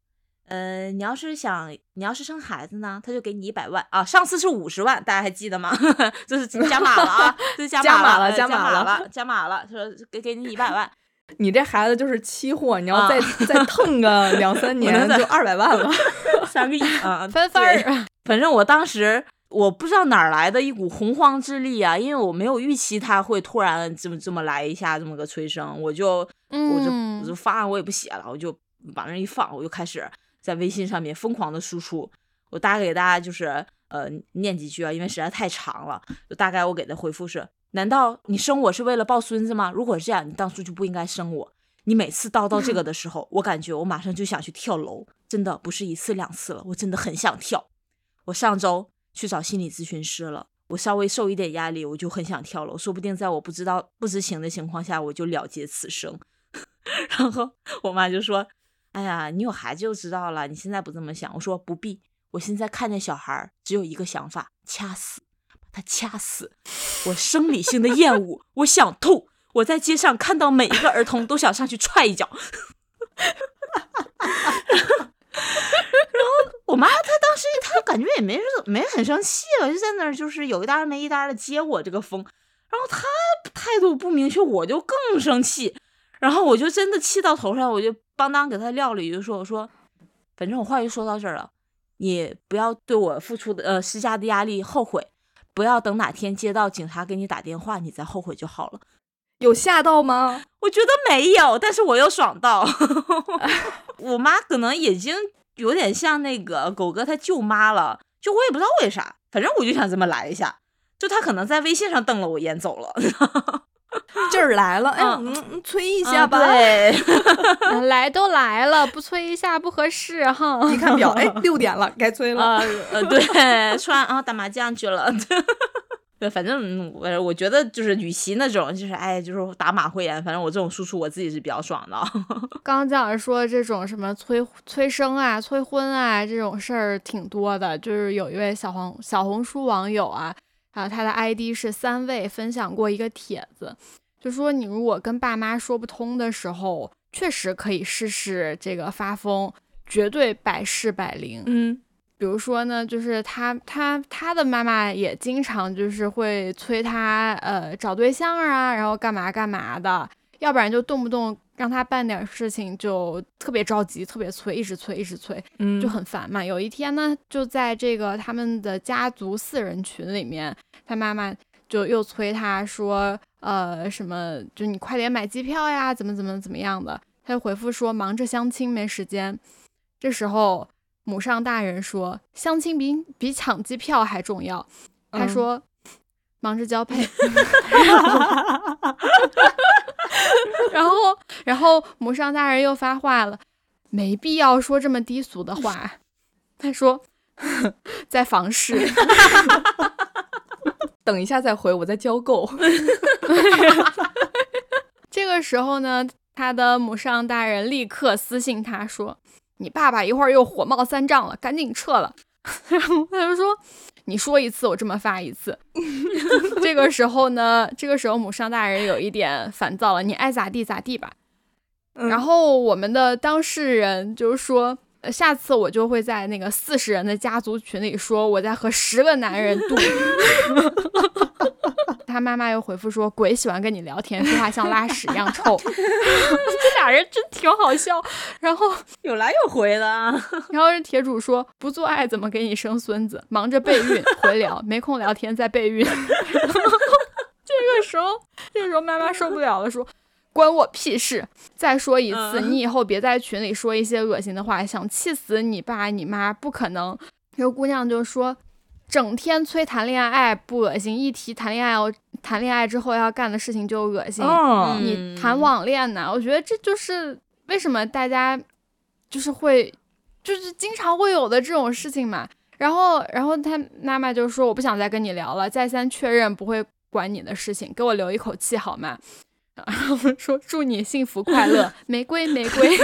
呃，你要是想，你要是生孩子呢，她就给你一百万啊。上次是五十万，大家还记得吗？[LAUGHS] 这是加码了啊，这是加码了，加码了，加码了。说给给你一百万，[LAUGHS] 你这孩子就是期货，你要再再腾个两三年，就二百万了，[LAUGHS] 三个亿啊，翻番儿。反正我当时我不知道哪儿来的一股洪荒之力啊，因为我没有预期他会突然这么这么来一下这么个催生，我就我就我就方案我也不写了，我就往那一放，我就开始。在微信上面疯狂的输出，我大概给大家就是呃念几句啊，因为实在太长了。就大概我给的回复是：难道你生我是为了抱孙子吗？如果是这样，你当初就不应该生我。你每次叨叨这个的时候，我感觉我马上就想去跳楼，真的不是一次两次了，我真的很想跳。我上周去找心理咨询师了，我稍微受一点压力，我就很想跳楼，说不定在我不知道不知情的情况下，我就了结此生。[LAUGHS] 然后我妈就说。哎呀，你有孩子就知道了。你现在不这么想，我说不必。我现在看见小孩，只有一个想法：掐死，把他掐死。我生理性的厌恶，我想吐。我在街上看到每一个儿童，都想上去踹一脚。[LAUGHS] 然后我妈她当时她感觉也没没很生气了，就在那儿就是有一搭没一搭的接我这个风。然后她态度不明确，我就更生气。然后我就真的气到头上，我就。邦当给她撂了一句说：“我说，反正我话就说到这儿了，你不要对我付出的呃施加的压力后悔，不要等哪天接到警察给你打电话，你再后悔就好了。有吓到吗？[LAUGHS] 我觉得没有，但是我又爽到。[LAUGHS] 我妈可能已经有点像那个狗哥他舅妈了，就我也不知道为啥，反正我就想这么来一下，就他可能在微信上瞪了我一眼走了。”劲儿来了，哎，催一下吧。对，[LAUGHS] 来都来了，不催一下不合适哈。一看表，哎，六点了，该催了。呃，对，穿啊打麻将去了。对，反正我我觉得就是，与其那种就是哎，就是打马虎眼，反正我这种输出我自己是比较爽的。[LAUGHS] 刚刚讲说这种什么催催生啊、催婚啊这种事儿挺多的，就是有一位小黄小红书网友啊。还有，他的 ID 是三位，分享过一个帖子，就说你如果跟爸妈说不通的时候，确实可以试试这个发疯，绝对百试百灵。嗯，比如说呢，就是他他他的妈妈也经常就是会催他，呃，找对象啊，然后干嘛干嘛的，要不然就动不动。让他办点事情就特别着急，特别催，一直催，一直催，嗯，就很烦嘛。有一天呢，就在这个他们的家族四人群里面，他妈妈就又催他说，呃，什么，就你快点买机票呀，怎么怎么怎么样的。他就回复说，忙着相亲没时间。这时候母上大人说，相亲比比抢机票还重要。他说，忙着交配。然后，然后母上大人又发话了，没必要说这么低俗的话。他说，在房事，[LAUGHS] 等一下再回，我在交够。[LAUGHS] 这个时候呢，他的母上大人立刻私信他说：“你爸爸一会儿又火冒三丈了，赶紧撤了。[LAUGHS] ”然后他就说。你说一次，我这么发一次。[LAUGHS] 这个时候呢，这个时候母上大人有一点烦躁了，你爱咋地咋地吧。然后我们的当事人就是说。下次我就会在那个四十人的家族群里说我在和十个男人度。[LAUGHS] 他妈妈又回复说鬼喜欢跟你聊天，说话像拉屎一样臭。[LAUGHS] 这俩人真挺好笑。然后 [LAUGHS] 有来有回的。然后铁主说不做爱怎么给你生孙子？忙着备孕回聊，没空聊天在备孕。这个时候这个时候妈妈受不了了，说：“关我屁事！再说一次，你以后别在群里说一些恶心的话，想气死你爸你妈不可能。”这个姑娘就说：“整天催谈恋爱不恶心，一提谈恋爱，我谈恋爱之后要干的事情就恶心。你谈网恋呢？我觉得这就是为什么大家就是会，就是经常会有的这种事情嘛。然后，然后他妈妈就说：‘我不想再跟你聊了，再三确认不会管你的事情，给我留一口气好吗？’然后说：‘祝你幸福快乐，[LAUGHS] 玫瑰玫瑰。’”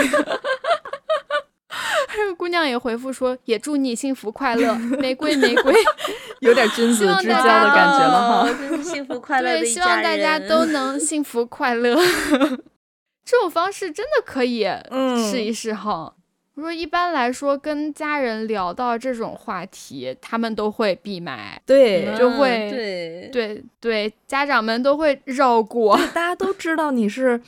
还有姑娘也回复说：“也祝你幸福快乐，玫瑰玫瑰，[LAUGHS] 有点君子之交的感觉了哈，[LAUGHS] 幸福快乐对，希望大家都能幸福快乐。这种方式真的可以试一试哈。我说一般来说，跟家人聊到这种话题，他们都会闭麦，对，就会对对对，家长们都会绕过，大家都知道你是。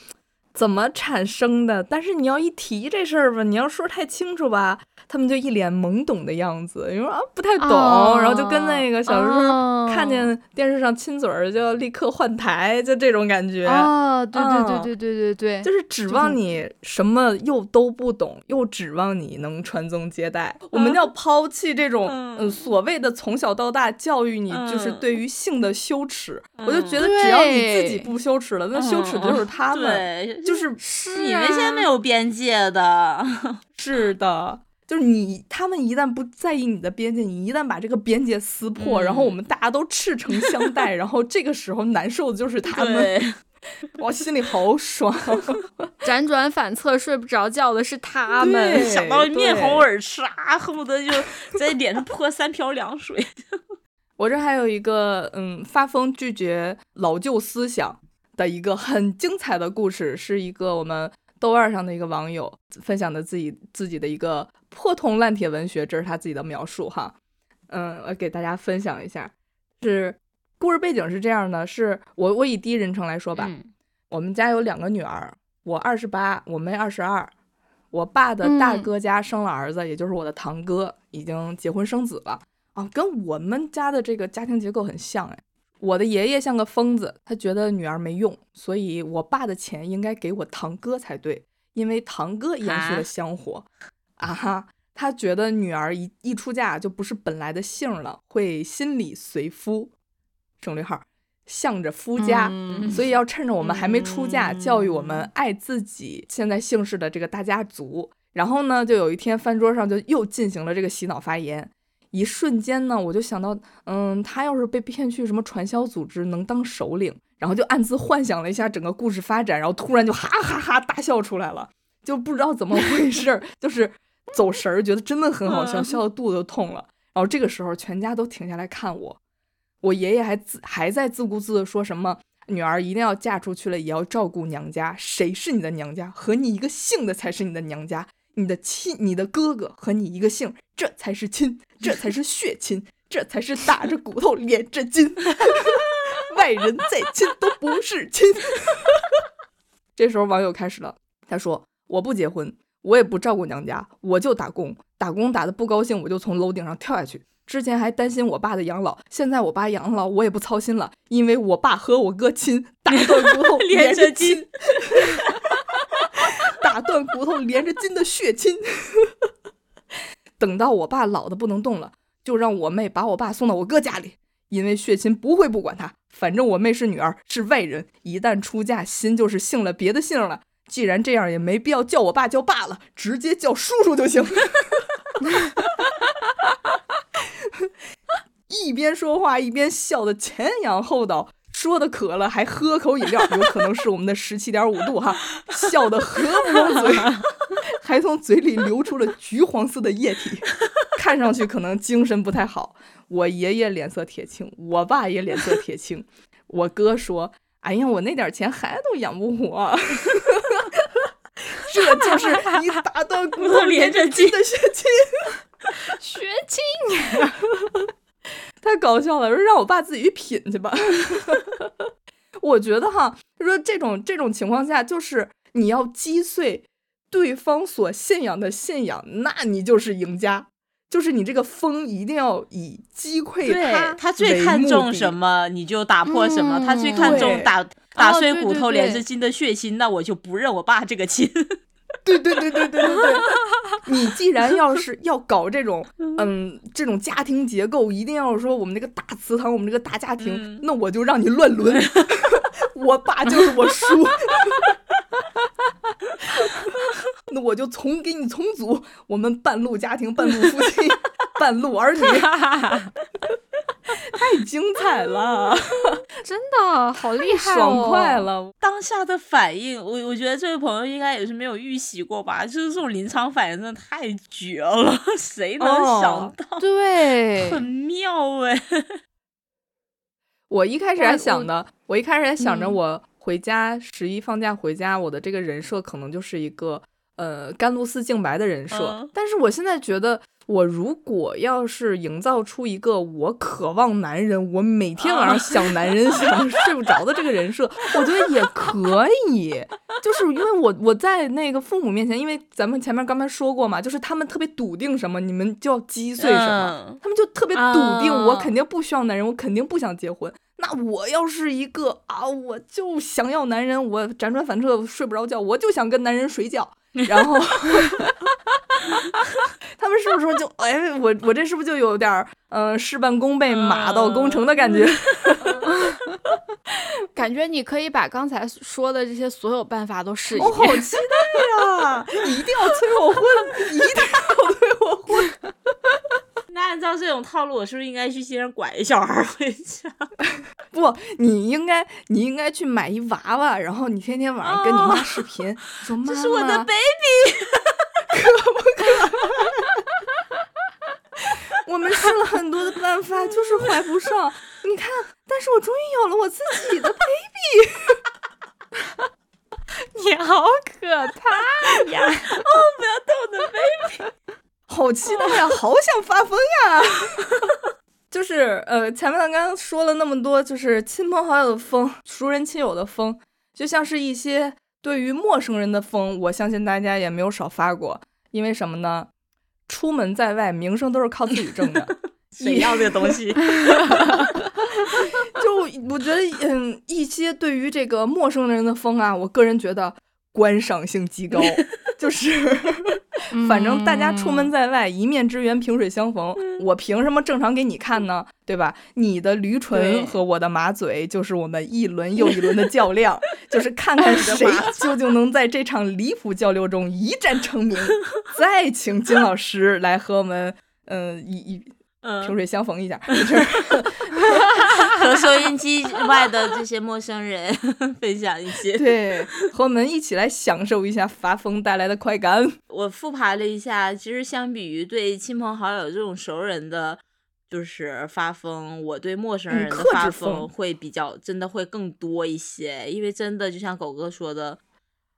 怎么产生的？但是你要一提这事儿吧，你要说太清楚吧，他们就一脸懵懂的样子，你说啊不太懂，然后就跟那个小时候看见电视上亲嘴儿就要立刻换台，就这种感觉。啊，对对对对对对对，就是指望你什么又都不懂，又指望你能传宗接代。我们要抛弃这种嗯。所谓的从小到大教育你就是对于性的羞耻，我就觉得只要你自己不羞耻了，那羞耻的就是他们。就是你们现在没有边界的，[LAUGHS] 是的，就是你他们一旦不在意你的边界，你一旦把这个边界撕破，然后我们大家都赤诚相待，然后这个时候难受的就是他们，[LAUGHS] 我心里好爽，[LAUGHS] 辗转反侧睡不着觉的是他们，想到面红耳赤啊，恨不得就在脸上泼三瓢凉水。[LAUGHS] 我这还有一个，嗯，发疯拒绝老旧思想。的一个很精彩的故事，是一个我们豆瓣上的一个网友分享的自己自己的一个破铜烂铁文学，这是他自己的描述哈。嗯，我给大家分享一下，是故事背景是这样的，是我我以第一人称来说吧。我们家有两个女儿，我二十八，我妹二十二。我爸的大哥家生了儿子，也就是我的堂哥，已经结婚生子了啊，跟我们家的这个家庭结构很像哎。我的爷爷像个疯子，他觉得女儿没用，所以我爸的钱应该给我堂哥才对，因为堂哥延续了香火。啊哈，他觉得女儿一一出嫁就不是本来的姓了，会心里随夫，省略号，向着夫家，所以要趁着我们还没出嫁，教育我们爱自己现在姓氏的这个大家族。然后呢，就有一天饭桌上就又进行了这个洗脑发言。一瞬间呢，我就想到，嗯，他要是被骗去什么传销组织，能当首领，然后就暗自幻想了一下整个故事发展，然后突然就哈哈哈大笑出来了，就不知道怎么回事，就是走神儿，觉得真的很好笑，笑的肚子都痛了。然后这个时候，全家都停下来看我，我爷爷还自还在自顾自的说什么，女儿一定要嫁出去了，也要照顾娘家，谁是你的娘家？和你一个姓的才是你的娘家。你的亲，你的哥哥和你一个姓，这才是亲，这才是血亲，这才是打着骨头连着筋，[LAUGHS] 外人再亲都不是亲。[LAUGHS] 这时候网友开始了，他说：“我不结婚，我也不照顾娘家，我就打工，打工打的不高兴，我就从楼顶上跳下去。之前还担心我爸的养老，现在我爸养老我也不操心了，因为我爸和我哥亲，打断骨头 [LAUGHS] 连着筋。[LAUGHS] ”打断骨头连着筋的血亲，[LAUGHS] 等到我爸老的不能动了，就让我妹把我爸送到我哥家里，因为血亲不会不管他。反正我妹是女儿，是外人，一旦出嫁，心就是姓了别的姓了。既然这样，也没必要叫我爸叫爸了，直接叫叔叔就行。[LAUGHS] 一边说话一边笑的前仰后倒。说的渴了，还喝口饮料，有可能是我们的十七点五度哈，笑得合不拢嘴，还从嘴里流出了橘黄色的液体，看上去可能精神不太好。我爷爷脸色铁青，我爸也脸色铁青。我哥说：“哎呀，我那点钱孩子都养不活。” [LAUGHS] 这就是 [LAUGHS] 你打断骨头连着筋的血亲，血亲。太搞笑了，说让我爸自己去品去吧。[LAUGHS] 我觉得哈，就说这种这种情况下，就是你要击碎对方所信仰的信仰，那你就是赢家。就是你这个风一定要以击溃他，他最看重什么你就打破什么，他最看重打打碎骨头连着筋的血亲，那我就不认我爸这个亲。[LAUGHS] 对对对对对对对，你既然要是 [LAUGHS] 要搞这种嗯。这种家庭结构，一定要说我们这个大祠堂，我们这个大家庭，那我就让你乱伦，[LAUGHS] 我爸就是我叔。那我就重给你重组，我们半路家庭，半路夫妻，[LAUGHS] 半路儿女，[LAUGHS] 太精彩了，[LAUGHS] 真的好厉害，爽快了。当下的反应，我我觉得这位朋友应该也是没有预习过吧，就是这种临场反应真的太绝了，谁能想到？对，很妙哎。我一开始还想的，我一开始还想着我。回家十一放假回家，我的这个人设可能就是一个呃甘露寺净白的人设。但是我现在觉得，我如果要是营造出一个我渴望男人，我每天晚上想男人 [LAUGHS] 想睡不着的这个人设，我觉得也可以。就是因为我我在那个父母面前，因为咱们前面刚才说过嘛，就是他们特别笃定什么，你们就要击碎什么，他们就特别笃定，我肯定不需要男人，我肯定不想结婚。那我要是一个啊，我就想要男人，我辗转反侧睡不着觉，我就想跟男人睡觉，然后 [LAUGHS] 他们是不是说就哎，我我这是不是就有点儿嗯事半功倍马到功成的感觉？[LAUGHS] 感觉你可以把刚才说的这些所有办法都试一遍。我好期待呀！[LAUGHS] 一定要催我婚，一定要催我婚。那按照这种套路，我是不是应该去街上拐一小孩回家？[LAUGHS] 不，你应该，你应该去买一娃娃，然后你天天晚上跟你妈视频，说妈妈，这是我的 baby，[LAUGHS] 可不可？[LAUGHS] 我们试了很多的办法，就是怀不上。你看，但是我终于有了我自己的 baby。你好可怕呀！哦，不要动我的 baby。好期待呀，好想发疯呀！[LAUGHS] 就是呃，前面刚刚说了那么多，就是亲朋好友的疯，熟人亲友的疯，就像是一些对于陌生人的疯，我相信大家也没有少发过。因为什么呢？出门在外，名声都是靠自己挣的。[LAUGHS] 谁要这个东西？[LAUGHS] 就我觉得，嗯，一些对于这个陌生人的疯啊，我个人觉得观赏性极高，就是。反正大家出门在外，一面之缘，萍水相逢。我凭什么正常给你看呢？对吧？你的驴唇和我的马嘴，就是我们一轮又一轮的较量，[LAUGHS] 就是看看谁究竟能在这场离谱交流中一战成名。[LAUGHS] 再请金老师来和我们，嗯，一一。萍水相逢一下，[LAUGHS] 和收音机外的这些陌生人 [LAUGHS] 分享一些，对，和我们一起来享受一下发疯带来的快感。我复盘了一下，其实相比于对亲朋好友这种熟人的，就是发疯，我对陌生人的发疯会比较真的会更多一些，因为真的就像狗哥说的，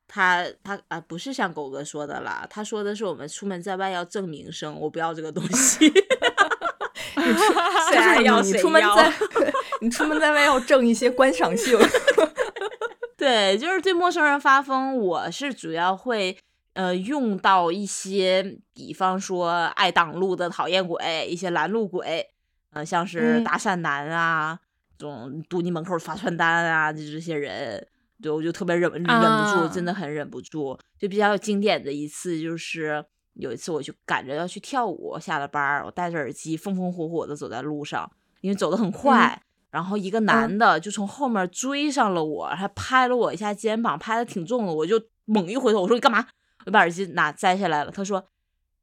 他他啊不是像狗哥说的啦，他说的是我们出门在外要挣名声，我不要这个东西。[LAUGHS] 就是你出门在，[LAUGHS] 你出门在外要挣一些观赏性。[LAUGHS] 对，就是对陌生人发疯，我是主要会呃用到一些，比方说爱挡路的讨厌鬼，一些拦路鬼，呃，像是搭讪男啊，这种堵你门口发传单啊，就这些人，对我就特别忍忍不住，真的很忍不住。就比较经典的一次就是。有一次，我就赶着要去跳舞，下了班儿，我戴着耳机，风风火火的走在路上，因为走得很快，然后一个男的就从后面追上了我，还拍了我一下肩膀，拍的挺重的，我就猛一回头，我说你干嘛？我把耳机拿摘下来了，他说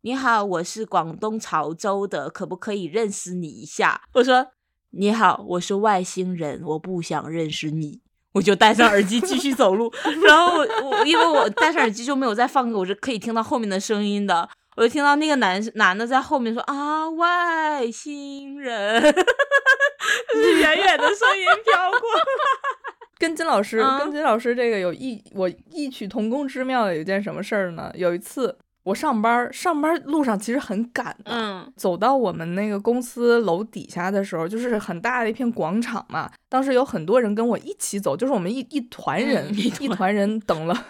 你好，我是广东潮州的，可不可以认识你一下？我说你好，我是外星人，我不想认识你。我就戴上耳机继续走路，[LAUGHS] 然后我我因为我戴上耳机就没有再放歌，我是可以听到后面的声音的。我就听到那个男男的在后面说啊，外星人，[LAUGHS] 就是远远的声音飘过。[LAUGHS] 跟金老师，跟金老师这个有异我异曲同工之妙的有一件什么事儿呢？有一次我上班上班路上其实很赶的，嗯，走到我们那个公司楼底下的时候，就是很大的一片广场嘛。当时有很多人跟我一起走，就是我们一一团人，一团人等了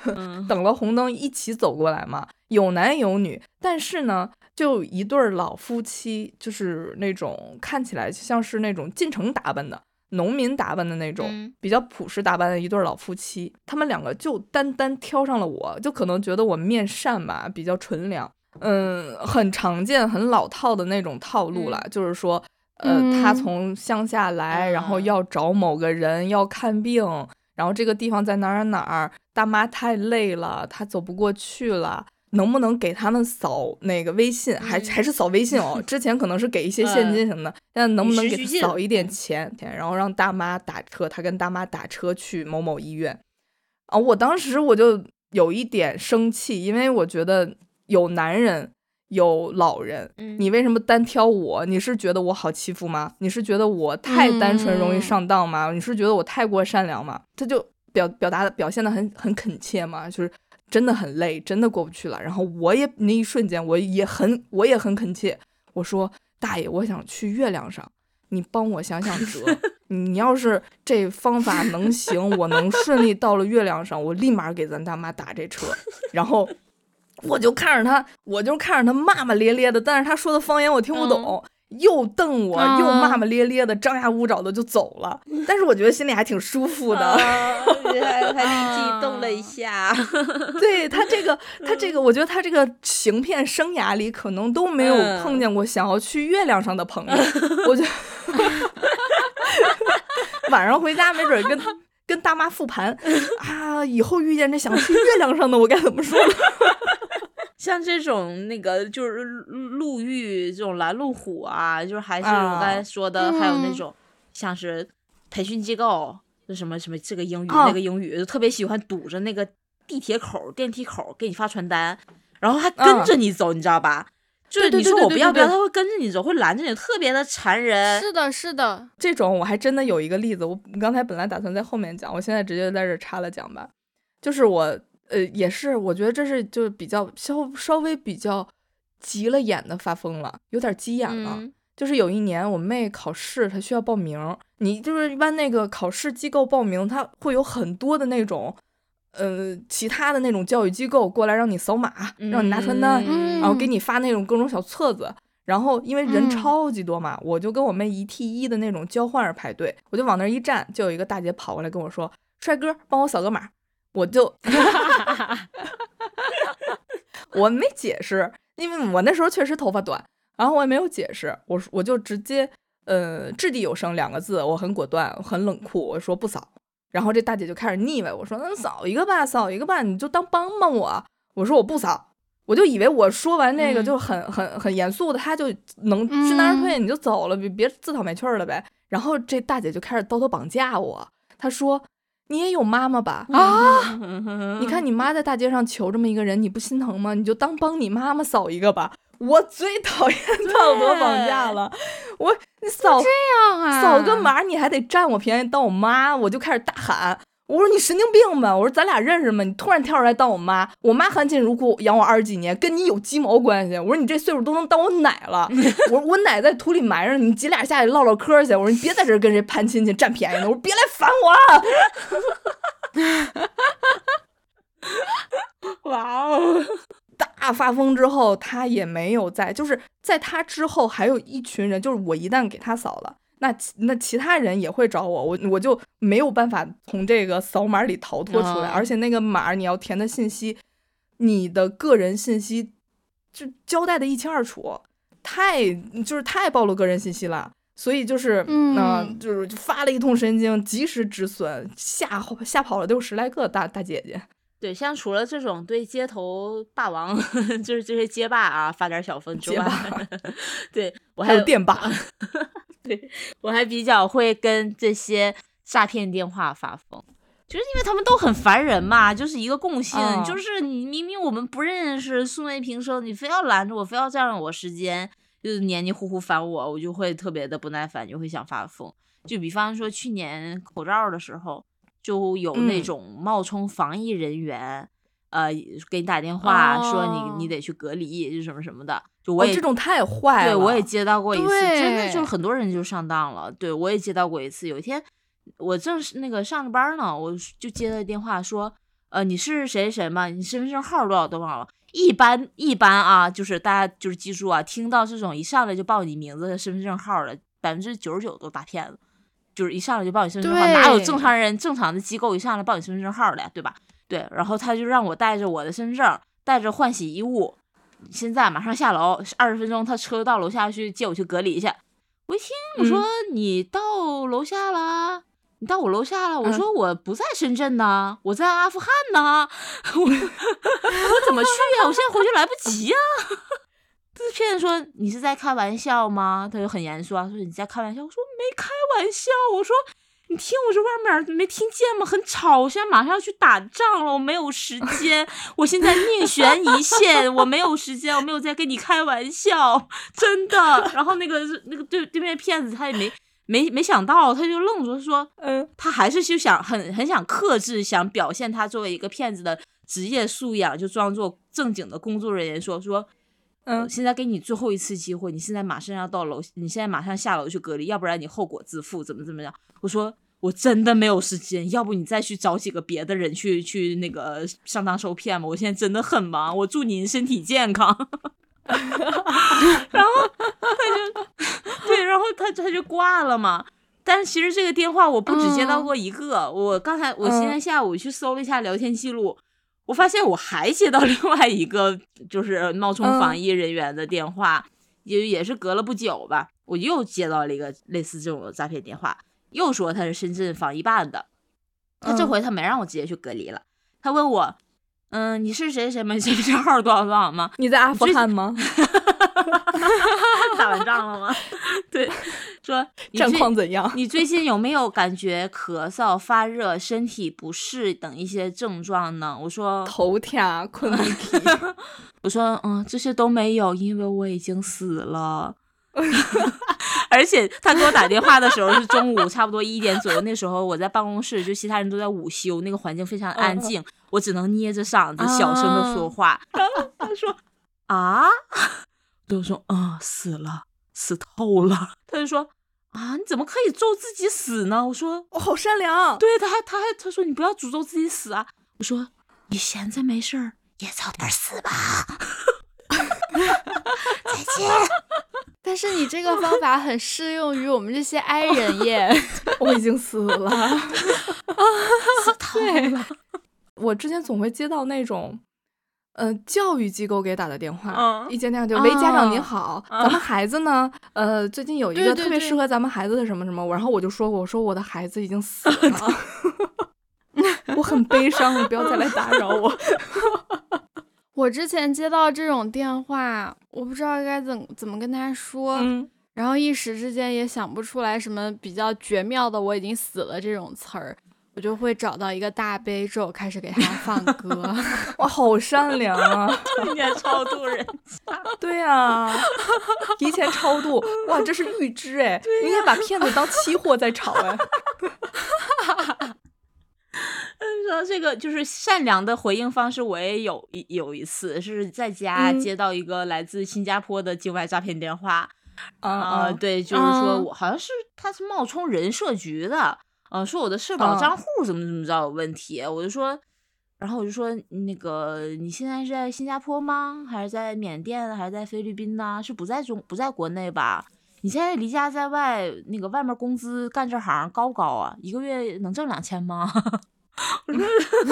等了红灯一起走过来嘛，有男有女。但是呢，就一对老夫妻，就是那种看起来像是那种进城打扮的。农民打扮的那种，比较朴实打扮的一对老夫妻，他们两个就单单挑上了我，就可能觉得我面善吧，比较纯良，嗯，很常见、很老套的那种套路了，就是说，呃，他从乡下来，然后要找某个人要看病，然后这个地方在哪儿哪儿，大妈太累了，她走不过去了。能不能给他们扫那个微信？还还是扫微信哦？[LAUGHS] 之前可能是给一些现金什么的，现在能不能给他扫一点钱，然后让大妈打车，他跟大妈打车去某某医院？啊，我当时我就有一点生气，因为我觉得有男人有老人，你为什么单挑我？你是觉得我好欺负吗？你是觉得我太单纯容易上当吗？你是觉得我太过善良吗？他就表表达的表现的很很恳切嘛，就是。真的很累，真的过不去了。然后我也那一瞬间，我也很我也很恳切，我说大爷，我想去月亮上，你帮我想想辙。[LAUGHS] 你要是这方法能行，我能顺利到了月亮上，我立马给咱大妈打这车。[LAUGHS] 然后我就看着他，我就看着他骂骂咧咧的，但是他说的方言我听不懂。又瞪我，又骂骂咧咧的，张牙舞爪的就走了。但是我觉得心里还挺舒服的，还还激动了一下。[LAUGHS] 对他这个，他这个，我觉得他这个行骗生涯里可能都没有碰见过想要去月亮上的朋友。[LAUGHS] 我觉得 [LAUGHS] 晚上回家没准跟跟大妈复盘啊，以后遇见这想去月亮上的，我该怎么说呢？像这种那个就是路遇这种拦路虎啊，就是还是我刚才说的，还有那种像是培训机构，就什么什么这个英语那个英语，就特别喜欢堵着那个地铁口、电梯口给你发传单，然后还跟着你走，你知道吧？就是你说我不要不要，他会跟着你走，会拦着你，特别的缠人。是的，是的，这种我还真的有一个例子，我刚才本来打算在后面讲，我现在直接在这插了讲吧，就是我。呃，也是，我觉得这是就是比较稍稍微比较急了眼的发疯了，有点急眼了。就是有一年我妹考试，她需要报名，你就是一般那个考试机构报名，他会有很多的那种，呃，其他的那种教育机构过来让你扫码，让你拿传单，然后给你发那种各种小册子。然后因为人超级多嘛，我就跟我妹一替一的那种交换着排队，我就往那一站，就有一个大姐跑过来跟我说：“帅哥，帮我扫个码。”我就 [LAUGHS] [LAUGHS] 我没解释，因为我那时候确实头发短，然后我也没有解释，我我就直接，呃，掷地有声两个字，我很果断，很冷酷，我说不扫，然后这大姐就开始腻歪，我说那扫一个吧，扫一个吧，你就当帮帮我，我说我不扫，我就以为我说完那个就很很很严肃的，他就能知难而退，你就走了，别别自讨没趣了呗，然后这大姐就开始刀头绑架我，她说。你也有妈妈吧？啊！你看你妈在大街上求这么一个人，你不心疼吗？你就当帮你妈妈扫一个吧。我最讨厌道德绑架了。我你扫这样啊？扫个码你还得占我便宜当我妈？我就开始大喊。我说你神经病吧！我说咱俩认识吗？你突然跳出来当我妈，我妈含辛茹苦养我二十几年，跟你有鸡毛关系？我说你这岁数都能当我奶了，[LAUGHS] 我说我奶在土里埋着，你姐俩下去唠唠嗑去。我说你别在这跟谁攀亲戚占便宜呢。我说别来烦我。[LAUGHS] 哇哦！大发疯之后，他也没有在，就是在他之后还有一群人，就是我一旦给他扫了。那那其他人也会找我，我我就没有办法从这个扫码里逃脱出来，而且那个码你要填的信息，你的个人信息就交代的一清二楚，太就是太暴露个人信息了，所以就是嗯，就是发了一通神经，及时止损，吓吓跑了得有十来个大大姐姐。对，像除了这种对街头霸王，[LAUGHS] 就是这些街霸啊发点小疯之外，[LAUGHS] 对我还有电霸。[LAUGHS] 对我还比较会跟这些诈骗电话发疯，就是因为他们都很烦人嘛，就是一个共性，就是你明明我们不认识，素昧平生，你非要拦着我，非要占用我时间，就是黏黏糊糊烦我，我就会特别的不耐烦，就会想发疯。就比方说去年口罩的时候，就有那种冒充防疫人员。呃给你打电话说你你得去隔离，就什么什么的。就我也这种太坏了，对我也接到过一次，真的就是很多人就上当了。对我也接到过一次，有一天我正是那个上着班呢，我就接到电话说，呃，你是谁谁谁吗？你身份证号多少都忘了。一般一般啊，就是大家就是记住啊，听到这种一上来就报你名字和身份证号的，百分之九十九都大骗子。就是一上来就报你身份证号，哪有正常人正常的机构一上来报你身份证号的，对吧？对，然后他就让我带着我的身份证，带着换洗衣物。现在马上下楼，二十分钟，他车到楼下去接我去隔离去。我一听，我说你到楼下了，你到我楼下了。我说我不在深圳呢，我在阿富汗呢。[LAUGHS] 我 [LAUGHS] 我怎么去呀？我现在回去来不及呀。[LAUGHS] 这骗子说你是在开玩笑吗？他就很严肃啊，说你在开玩笑。我说没开玩笑，我说。你听我这外面没听见吗？很吵，我现在马上要去打仗了，我没有时间，我现在命悬一线，我没有时间，我没有在跟你开玩笑，真的。然后那个那个对对面骗子他也没没没想到，他就愣住，说，嗯，他还是就想很很想克制，想表现他作为一个骗子的职业素养，就装作正经的工作人员说说。嗯，现在给你最后一次机会，你现在马上要到楼，你现在马上下楼去隔离，要不然你后果自负，怎么怎么样？我说我真的没有时间，要不你再去找几个别的人去去那个上当受骗吧。我现在真的很忙，我祝您身体健康。[LAUGHS] 然后他就对，然后他他就挂了嘛。但是其实这个电话我不只接到过一个，我刚才我今天下午去搜了一下聊天记录。我发现我还接到另外一个就是冒充防疫人员的电话，也也是隔了不久吧，我又接到了一个类似这种诈骗电话，又说他是深圳防疫办的，他这回他没让我直接去隔离了，他问我，嗯，你是谁谁吗？身份证号多少多少吗？你在阿富汗吗？[LAUGHS] 打完仗了吗？[LAUGHS] 对，说 [LAUGHS] 战况怎样？你最近有没有感觉咳嗽、发热、身体不适等一些症状呢？我说头疼、困不起。我说嗯，这些都没有，因为我已经死了。[LAUGHS] 而且他给我打电话的时候是中午差不多一点左右，那时候我在办公室，就其他人都在午休，那个环境非常安静，我只能捏着嗓子小声的说话。然后他说 [LAUGHS] 啊。[LAUGHS] 就说啊，死了，死透了。他就说啊，你怎么可以咒自己死呢？我说我好善良。对，他还他还他说你不要诅咒自己死啊。我说你闲着没事儿也早点死吧。再见。但是你这个方法很适用于我们这些 i 人耶。[LAUGHS] 我已经死了，死透了。我之前总会接到那种。嗯，教育机构给打的电话，一接电话就喂家长您好，咱们孩子呢？呃，最近有一个特别适合咱们孩子的什么什么，然后我就说过，我说我的孩子已经死了，[LAUGHS] [LAUGHS] 我很悲伤，你不要再来打扰我。我之前接到这种电话，我不知道该怎怎么跟他说，然后一时之间也想不出来什么比较绝妙的“我已经死了”这种词儿。我就会找到一个大悲咒，开始给他放歌。[LAUGHS] 哇，好善良啊！[LAUGHS] 提前超度人家。[LAUGHS] 对呀，提前超度。哇，这是预知哎！你也把骗子当期货在炒哎。说这个就是善良的回应方式，我也有一有一次是在家接到一个来自新加坡的境外诈骗电话。啊，对，就是说我好像是他是冒充人社局的。呃，说我的社保账户怎么怎么着有问题，我就说，然后我就说，那个你现在是在新加坡吗？还是在缅甸？还是在菲律宾呢？是不在中不在国内吧？你现在离家在外，那个外面工资干这行高不高啊？一个月能挣两千吗？[LAUGHS] 我说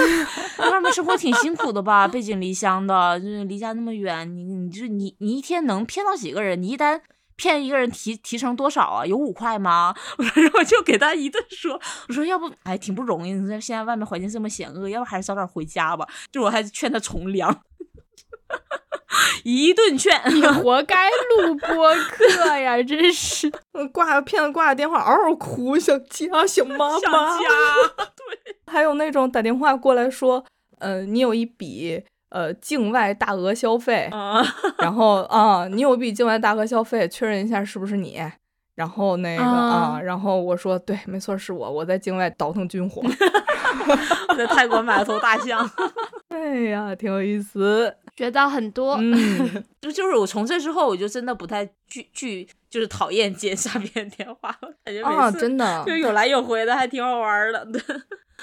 [LAUGHS] 外面生活挺辛苦的吧，背井离乡的，就是离家那么远，你你就你你一天能骗到几个人？你一单。骗一个人提提成多少啊？有五块吗？[LAUGHS] 然后就给他一顿说，我说要不哎挺不容易，你说现在外面环境这么险恶，要不还是早点回家吧。就我还劝他从良，[LAUGHS] 一顿劝，你活该录播客呀！真是 [LAUGHS] 挂骗子挂个电话嗷嗷哭，想家想妈妈，对，还有那种打电话过来说，呃，你有一笔。呃，境外大额消费，然后啊，你有一笔境外大额消费，确认一下是不是你？然后那个啊，然后我说对，没错，是我，我在境外倒腾军火，[LAUGHS] 在泰国买了头大象。哎呀，挺有意思，学到很多。嗯，[LAUGHS] 就就是我从这之后，我就真的不太拒拒，就是讨厌接诈骗电话了，感觉啊，真的就有来有回的，还挺好玩的。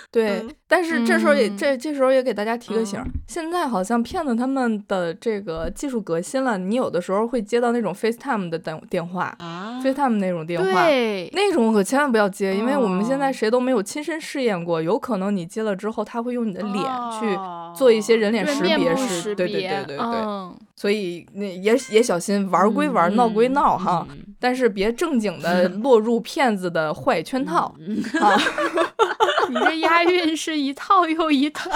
[LAUGHS] 对。对，但是这时候也这这时候也给大家提个醒，现在好像骗子他们的这个技术革新了，你有的时候会接到那种 FaceTime 的电电话啊，FaceTime 那种电话，那种可千万不要接，因为我们现在谁都没有亲身试验过，有可能你接了之后，他会用你的脸去做一些人脸识别是，对对对对对，所以那也也小心，玩归玩，闹归闹哈，但是别正经的落入骗子的坏圈套啊。[LAUGHS] 你这押韵是一套又一套，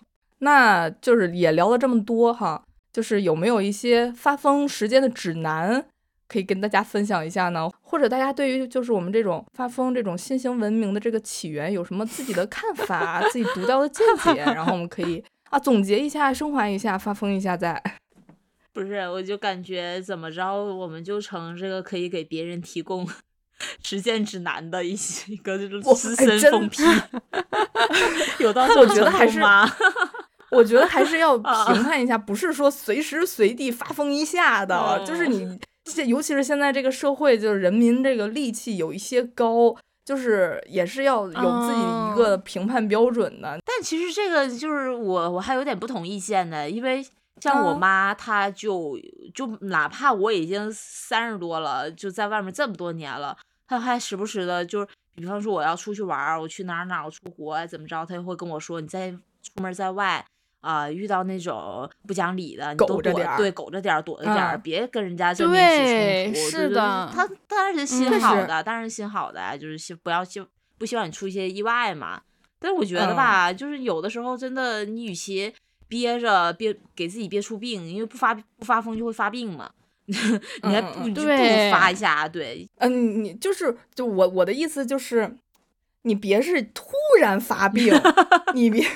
[LAUGHS] 那就是也聊了这么多哈，就是有没有一些发疯时间的指南可以跟大家分享一下呢？或者大家对于就是我们这种发疯这种新型文明的这个起源有什么自己的看法、[LAUGHS] 自己独到的见解？然后我们可以啊总结一下、升华一下、发疯一下再。不是，我就感觉怎么着，我们就成这个可以给别人提供。实践指南的一些一个这种资深疯批，[LAUGHS] 有到 [LAUGHS] 我觉得还是，[LAUGHS] 我觉得还是要评判一下，不是说随时随地发疯一下的，就是你现尤其是现在这个社会，就是人民这个戾气有一些高，就是也是要有自己一个评判标准的。但其实这个就是我我还有点不同意见的，因为。像我妈，她就就哪怕我已经三十多了，就在外面这么多年了，她还时不时的，就是比方说我要出去玩，我去哪儿哪，我出国怎么着，他就会跟我说，你在出门在外啊，遇到那种不讲理的，你都躲对，苟着点儿，躲着点儿，别跟人家正面起冲突。是的，他当然是心好的，当然是心好的，就是希不要希不希望你出一些意外嘛。但是我觉得吧，就是有的时候真的，你与其。憋着憋给自己憋出病，因为不发不发疯就会发病嘛。[LAUGHS] 你还不发一下，对，嗯，你就是就我我的意思就是，你别是突然发病，你别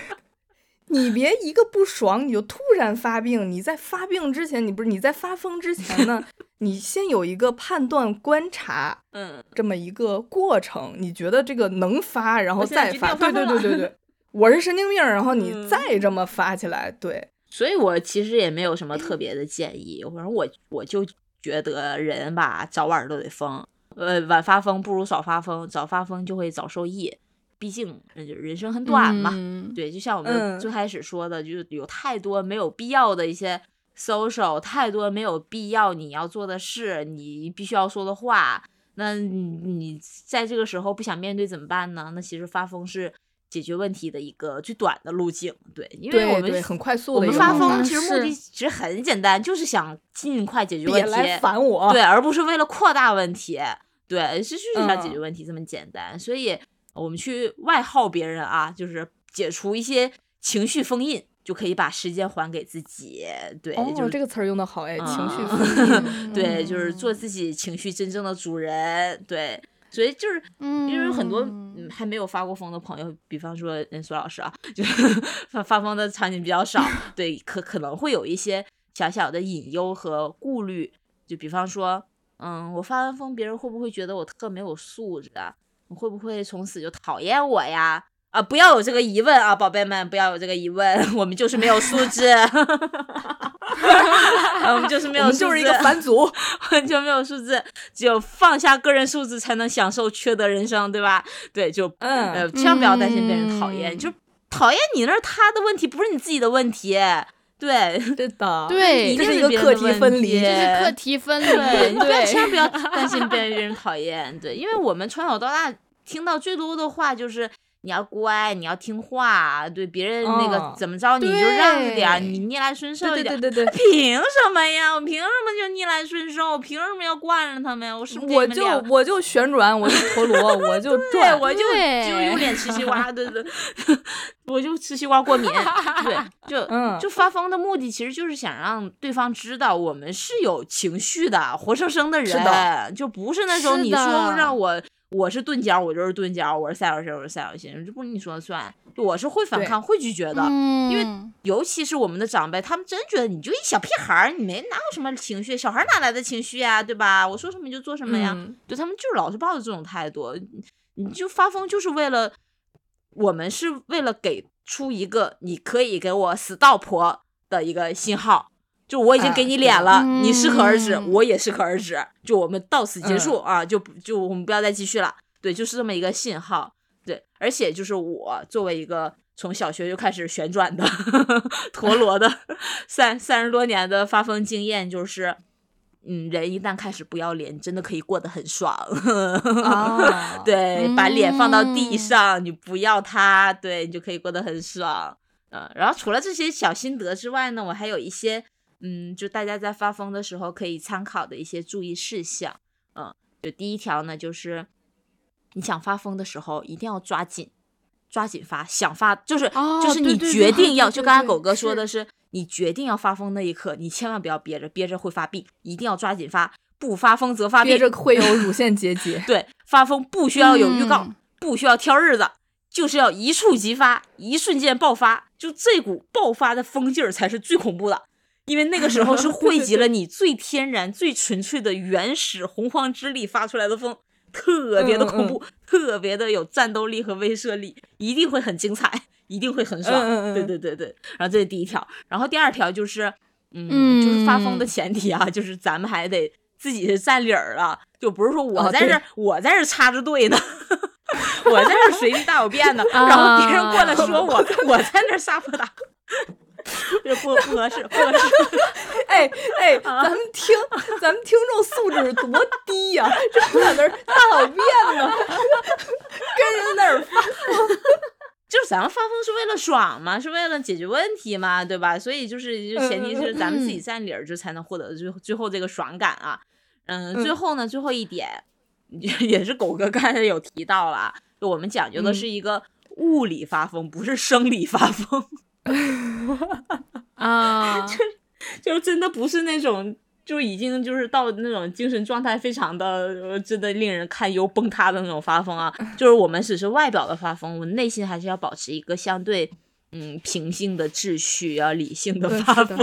你别一个不爽你就突然发病。你在发病之前，你不是你在发疯之前呢，你先有一个判断观察，嗯，这么一个过程。你觉得这个能发，然后再发，对对对对对。我是神经病，然后你再这么发起来，对，所以我其实也没有什么特别的建议。反正我我就觉得人吧，早晚都得疯，呃，晚发疯不如早发疯，早发疯就会早受益。毕竟人生很短嘛，对，就像我们最开始说的，就是有太多没有必要的一些 social，太多没有必要你要做的事，你必须要说的话，那你在这个时候不想面对怎么办呢？那其实发疯是。解决问题的一个最短的路径，对，因为我们很快速的。我们发疯其实目的其实很简单，就是想尽快解决问题。来烦我。对，而不是为了扩大问题。对，是就是想解决问题这么简单。所以我们去外耗别人啊，就是解除一些情绪封印，就可以把时间还给自己。对，就是这个词儿用的好哎，情绪封印。[LAUGHS] 对，就是做自己情绪真正的主人。对。所以就是，因为有很多还没有发过疯的朋友，比方说苏老师啊，就发发疯的场景比较少，[LAUGHS] 对，可可能会有一些小小的隐忧和顾虑，就比方说，嗯，我发完疯，别人会不会觉得我特没有素质啊？会不会从此就讨厌我呀？啊，不要有这个疑问啊，宝贝们，不要有这个疑问，[LAUGHS] 我们就是没有素质，[LAUGHS] 我们就是没有素质，就是一个反祖，[LAUGHS] 我们就没有素质，只有放下个人素质，才能享受缺德人生，对吧？对，就嗯，千万不要担心被人讨厌，就讨厌你那是他的问题，不是你自己的问题，对，对的，对，这是一个课题分离，这是课题分离，对，千万不要担心被人讨厌，对，因为我们从小到大听到最多的话就是。你要乖，你要听话，对别人那个怎么着你就让着点，你逆来顺受一点。对对对对凭什么呀？我凭什么就逆来顺受？我凭什么要惯着他们呀？我是我就我就旋转，我就陀螺，我就转，我就就有脸吃西瓜，对对，我就吃西瓜过敏。对，[LAUGHS] 就就发疯的目的其实就是想让对方知道我们是有情绪的，活生生的人，就不是那种你说让我。我是钝角，我就是钝角；我是赛小心，我是赛小心，这不是你说了算。我是会反抗、会拒绝的，因为尤其是我们的长辈，他们真觉得你就一小屁孩儿，你没哪有什么情绪，小孩哪来的情绪呀，对吧？我说什么你就做什么呀，对他们就是老是抱着这种态度。你就发疯就是为了，我们是为了给出一个你可以给我 stop 的一个信号，就我已经给你脸了，你适可而止，我也适可而止，就我们到此结束啊，就就我们不要再继续了。对，就是这么一个信号。对，而且就是我作为一个从小学就开始旋转的 [LAUGHS] 陀螺的三三十多年的发疯经验，就是。嗯，人一旦开始不要脸，真的可以过得很爽。[LAUGHS] 对，把脸放到地上，你不要它，对你就可以过得很爽。嗯，然后除了这些小心得之外呢，我还有一些，嗯，就大家在发疯的时候可以参考的一些注意事项。嗯，就第一条呢，就是你想发疯的时候，一定要抓紧，抓紧发，想发就是就是你决定要，就刚才狗哥说的是。你决定要发疯那一刻，你千万不要憋着，憋着会发病，一定要抓紧发。不发疯则发病，憋着会有 [LAUGHS] 乳腺结节。对，发疯不需要有预告，不需要挑日子，就是要一触即发，一瞬间爆发。就这股爆发的疯劲儿才是最恐怖的，因为那个时候是汇集了 [LAUGHS] 你最天然、最纯粹的原始洪荒之力发出来的风，特别的恐怖，特别的有战斗力和威慑力，一定会很精彩。一定会很爽，对对对对。然后这是第一条，然后第二条就是，嗯，就是发疯的前提啊，就是咱们还得自己是占理儿啊，就不是说我在这我在这插着队呢，[LAUGHS] 我在这随地大小便呢，[LAUGHS] 然后别人过来说我我在那撒泼打，这不不合适，不合适。[LAUGHS] 哎哎，咱们听咱们听众素质多低呀，正在那大小便呢，跟人那儿发疯。[LAUGHS] 就是咱们发疯是为了爽嘛，是为了解决问题嘛，对吧？所以就是就前提是咱们自己占理儿，就才能获得最最后这个爽感啊。嗯，最后呢，最后一点也是狗哥刚才有提到了，就我们讲究的是一个物理发疯，不是生理发疯 [LAUGHS] 啊，[LAUGHS] 就就真的不是那种。就已经就是到那种精神状态非常的真的令人堪忧崩塌的那种发疯啊！就是我们只是外表的发疯，我内心还是要保持一个相对嗯平静的秩序啊，理性的发疯。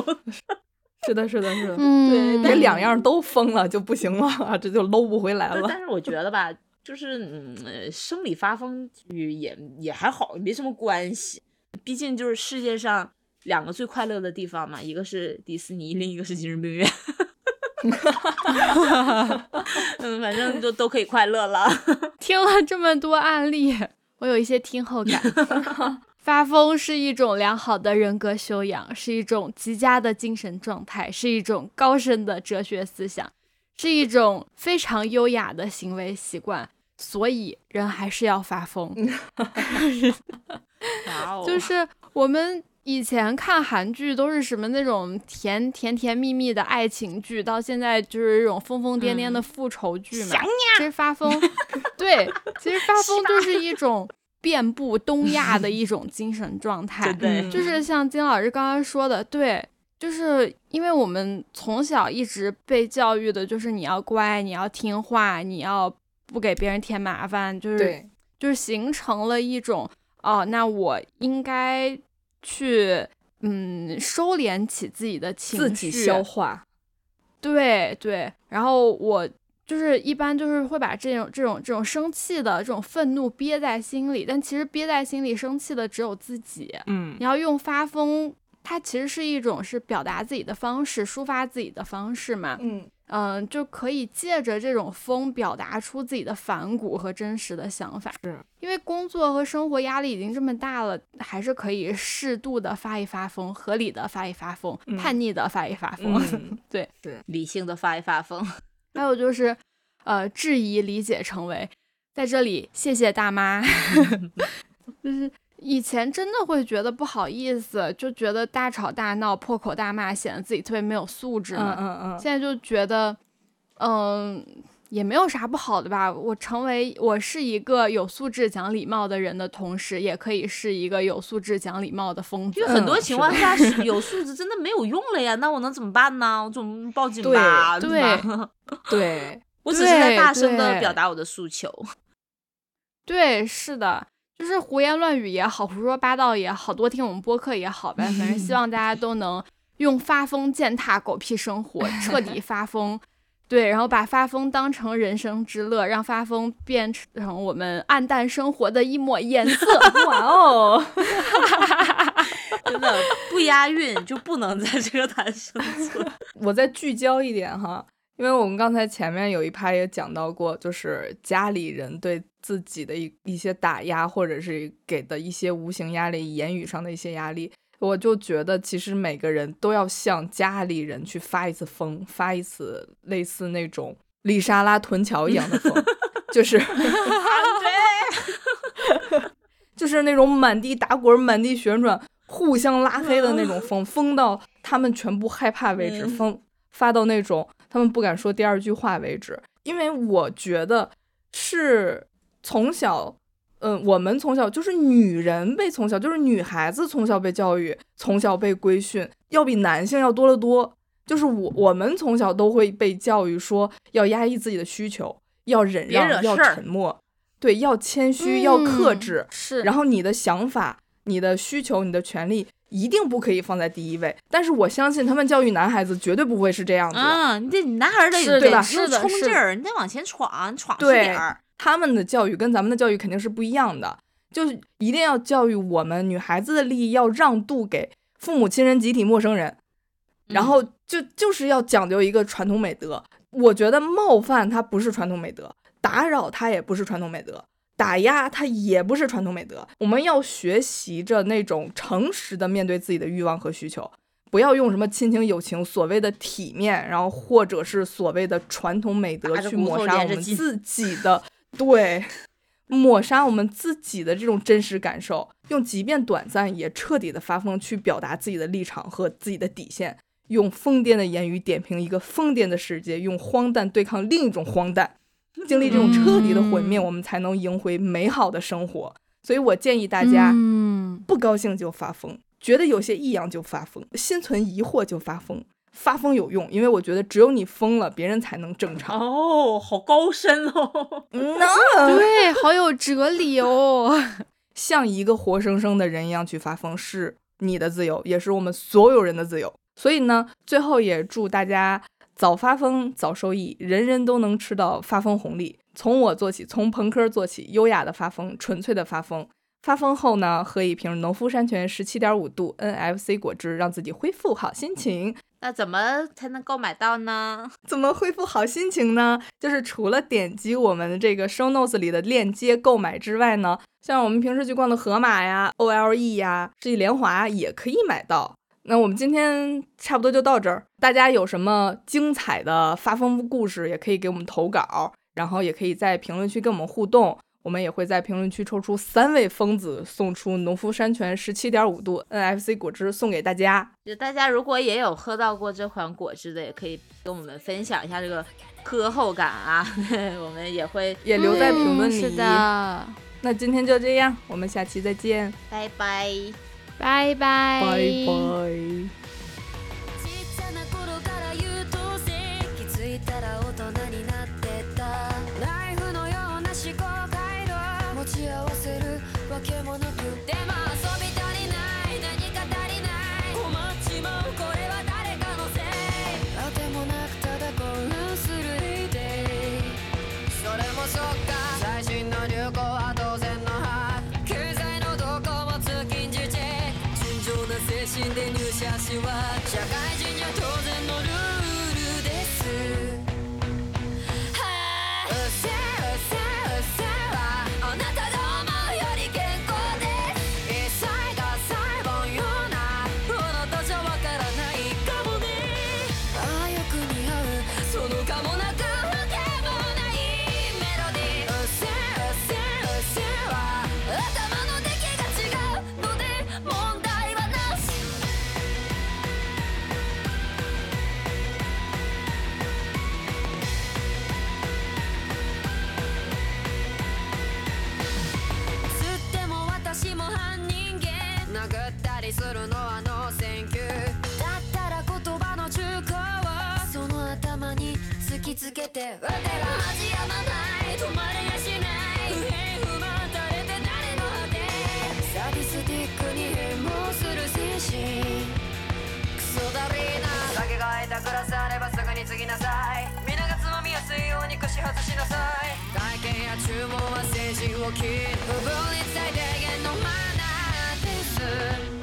[LAUGHS] 是的，是的，是的，对，这两样都疯了就不行了，这就搂不回来了。但是我觉得吧，就是嗯，生理发疯也也还好，没什么关系。毕竟就是世界上两个最快乐的地方嘛，一个是迪士尼，另一个是精神病院。嗯，反正就都可以快乐了。[LAUGHS] 听了这么多案例，我有一些听后感。[LAUGHS] 发疯是一种良好的人格修养，是一种极佳的精神状态，是一种高深的哲学思想，是一种非常优雅的行为习惯。所以，人还是要发疯。[LAUGHS] 就是我们。以前看韩剧都是什么那种甜甜甜蜜蜜的爱情剧，到现在就是这种疯疯癫癫的复仇剧嘛。其实发疯，对，其实发 [LAUGHS] 疯就是一种遍布东亚的一 [LAUGHS] 种精神状态。对，就是像金老师刚刚说的，对，就是因为我们从小一直被教育的就是你要乖，你要听话，你要不给别人添麻烦，就是就是形成了一种哦，那我应该。去，嗯，收敛起自己的情绪，自己消化。对对，然后我就是一般就是会把这种这种这种生气的这种愤怒憋在心里，但其实憋在心里生气的只有自己。嗯，你要用发疯，它其实是一种是表达自己的方式，抒发自己的方式嘛。嗯。嗯，就可以借着这种风表达出自己的反骨和真实的想法。是因为工作和生活压力已经这么大了，还是可以适度的发一发疯，合理的 [LAUGHS] 发一发疯，叛逆的发一发疯。对，是理性的发一发疯。还有就是，呃，质疑理解成为，在这里谢谢大妈 [LAUGHS] [LAUGHS] 就是。以前真的会觉得不好意思，就觉得大吵大闹、破口大骂显得自己特别没有素质嘛。嗯嗯嗯。现在就觉得，嗯，也没有啥不好的吧。我成为我是一个有素质、讲礼貌的人的同时，也可以是一个有素质、讲礼貌的疯子。就很多情况下，[LAUGHS] 有素质真的没有用了呀。那我能怎么办呢？我总报警吧？对对 [LAUGHS] 对，[LAUGHS] 我只是在大声的表达我的诉求。对，是的。就是胡言乱语也好，胡说八道也好，多听我们播客也好呗。反正希望大家都能用发疯践踏狗屁生活，彻底发疯，对，然后把发疯当成人生之乐，让发疯变成我们暗淡生活的一抹颜色。[LAUGHS] 哇哦，真的不押韵就不能在这个台生存。我再聚焦一点哈，因为我们刚才前面有一趴也讲到过，就是家里人对自己的一一些打压，或者是给的一些无形压力、言语上的一些压力。我就觉得，其实每个人都要向家里人去发一次疯，发一次类似那种丽莎拉屯桥一样的疯，就是，[LAUGHS] 就是那种满地打滚、满地旋转、互相拉黑的那种疯，疯到他们全部害怕为止，疯发到那种他们不敢说第二句话为止。因为我觉得是从小。嗯，我们从小就是女人被从小就是女孩子从小被教育，从小被规训，要比男性要多得多。就是我我们从小都会被教育说要压抑自己的需求，要忍让，要沉默，对，要谦虚，要克制。是。然后你的想法、你的需求、你的权利一定不可以放在第一位。但是我相信他们教育男孩子绝对不会是这样子。嗯，你这男孩得对吧？是冲劲儿，你得往前闯，闯出点儿。他们的教育跟咱们的教育肯定是不一样的，就是一定要教育我们女孩子的利益要让渡给父母亲人、集体陌生人，然后就就是要讲究一个传统美德。我觉得冒犯它不是传统美德，打扰它也不是传统美德，打压它也不是传统美德。我们要学习着那种诚实的面对自己的欲望和需求，不要用什么亲情、友情、所谓的体面，然后或者是所谓的传统美德去抹杀我们自己的。对，抹杀我们自己的这种真实感受，用即便短暂也彻底的发疯去表达自己的立场和自己的底线，用疯癫的言语点评一个疯癫的世界，用荒诞对抗另一种荒诞，经历这种彻底的毁灭，我们才能赢回美好的生活。所以我建议大家，嗯不高兴就发疯，觉得有些异样就发疯，心存疑惑就发疯。发疯有用，因为我觉得只有你疯了，别人才能正常。哦，好高深哦。[LAUGHS] 嗯，对，好有哲理哦。[LAUGHS] 像一个活生生的人一样去发疯，是你的自由，也是我们所有人的自由。所以呢，最后也祝大家早发疯早收益，人人都能吃到发疯红利。从我做起，从朋克做起，优雅的发疯，纯粹的发疯。发疯后呢，喝一瓶农夫山泉十七点五度 NFC 果汁，让自己恢复好心情。那怎么才能购买到呢？怎么恢复好心情呢？就是除了点击我们的这个 show notes 里的链接购买之外呢，像我们平时去逛的盒马呀、OLE 呀、世纪联华也可以买到。那我们今天差不多就到这儿，大家有什么精彩的发疯故事，也可以给我们投稿，然后也可以在评论区跟我们互动。我们也会在评论区抽出三位疯子，送出农夫山泉十七点五度 NFC 果汁送给大家。就大家如果也有喝到过这款果汁的，也可以跟我们分享一下这个喝后感啊，[LAUGHS] 我们也会也留在评论里。是的，那今天就这样，我们下期再见，拜拜，バイバイ。バイバイ。拜拜，拜拜。つけてわから始やまない止まれやしない不平不満垂れて誰の果てサディスティックに変貌する精神クソだりーな酒が空いたグラスあればすぐに継ぎなさい。皆がつまみやすいように串外しなさい。体験や注文は政治を切る。不分に最低限のマナーです。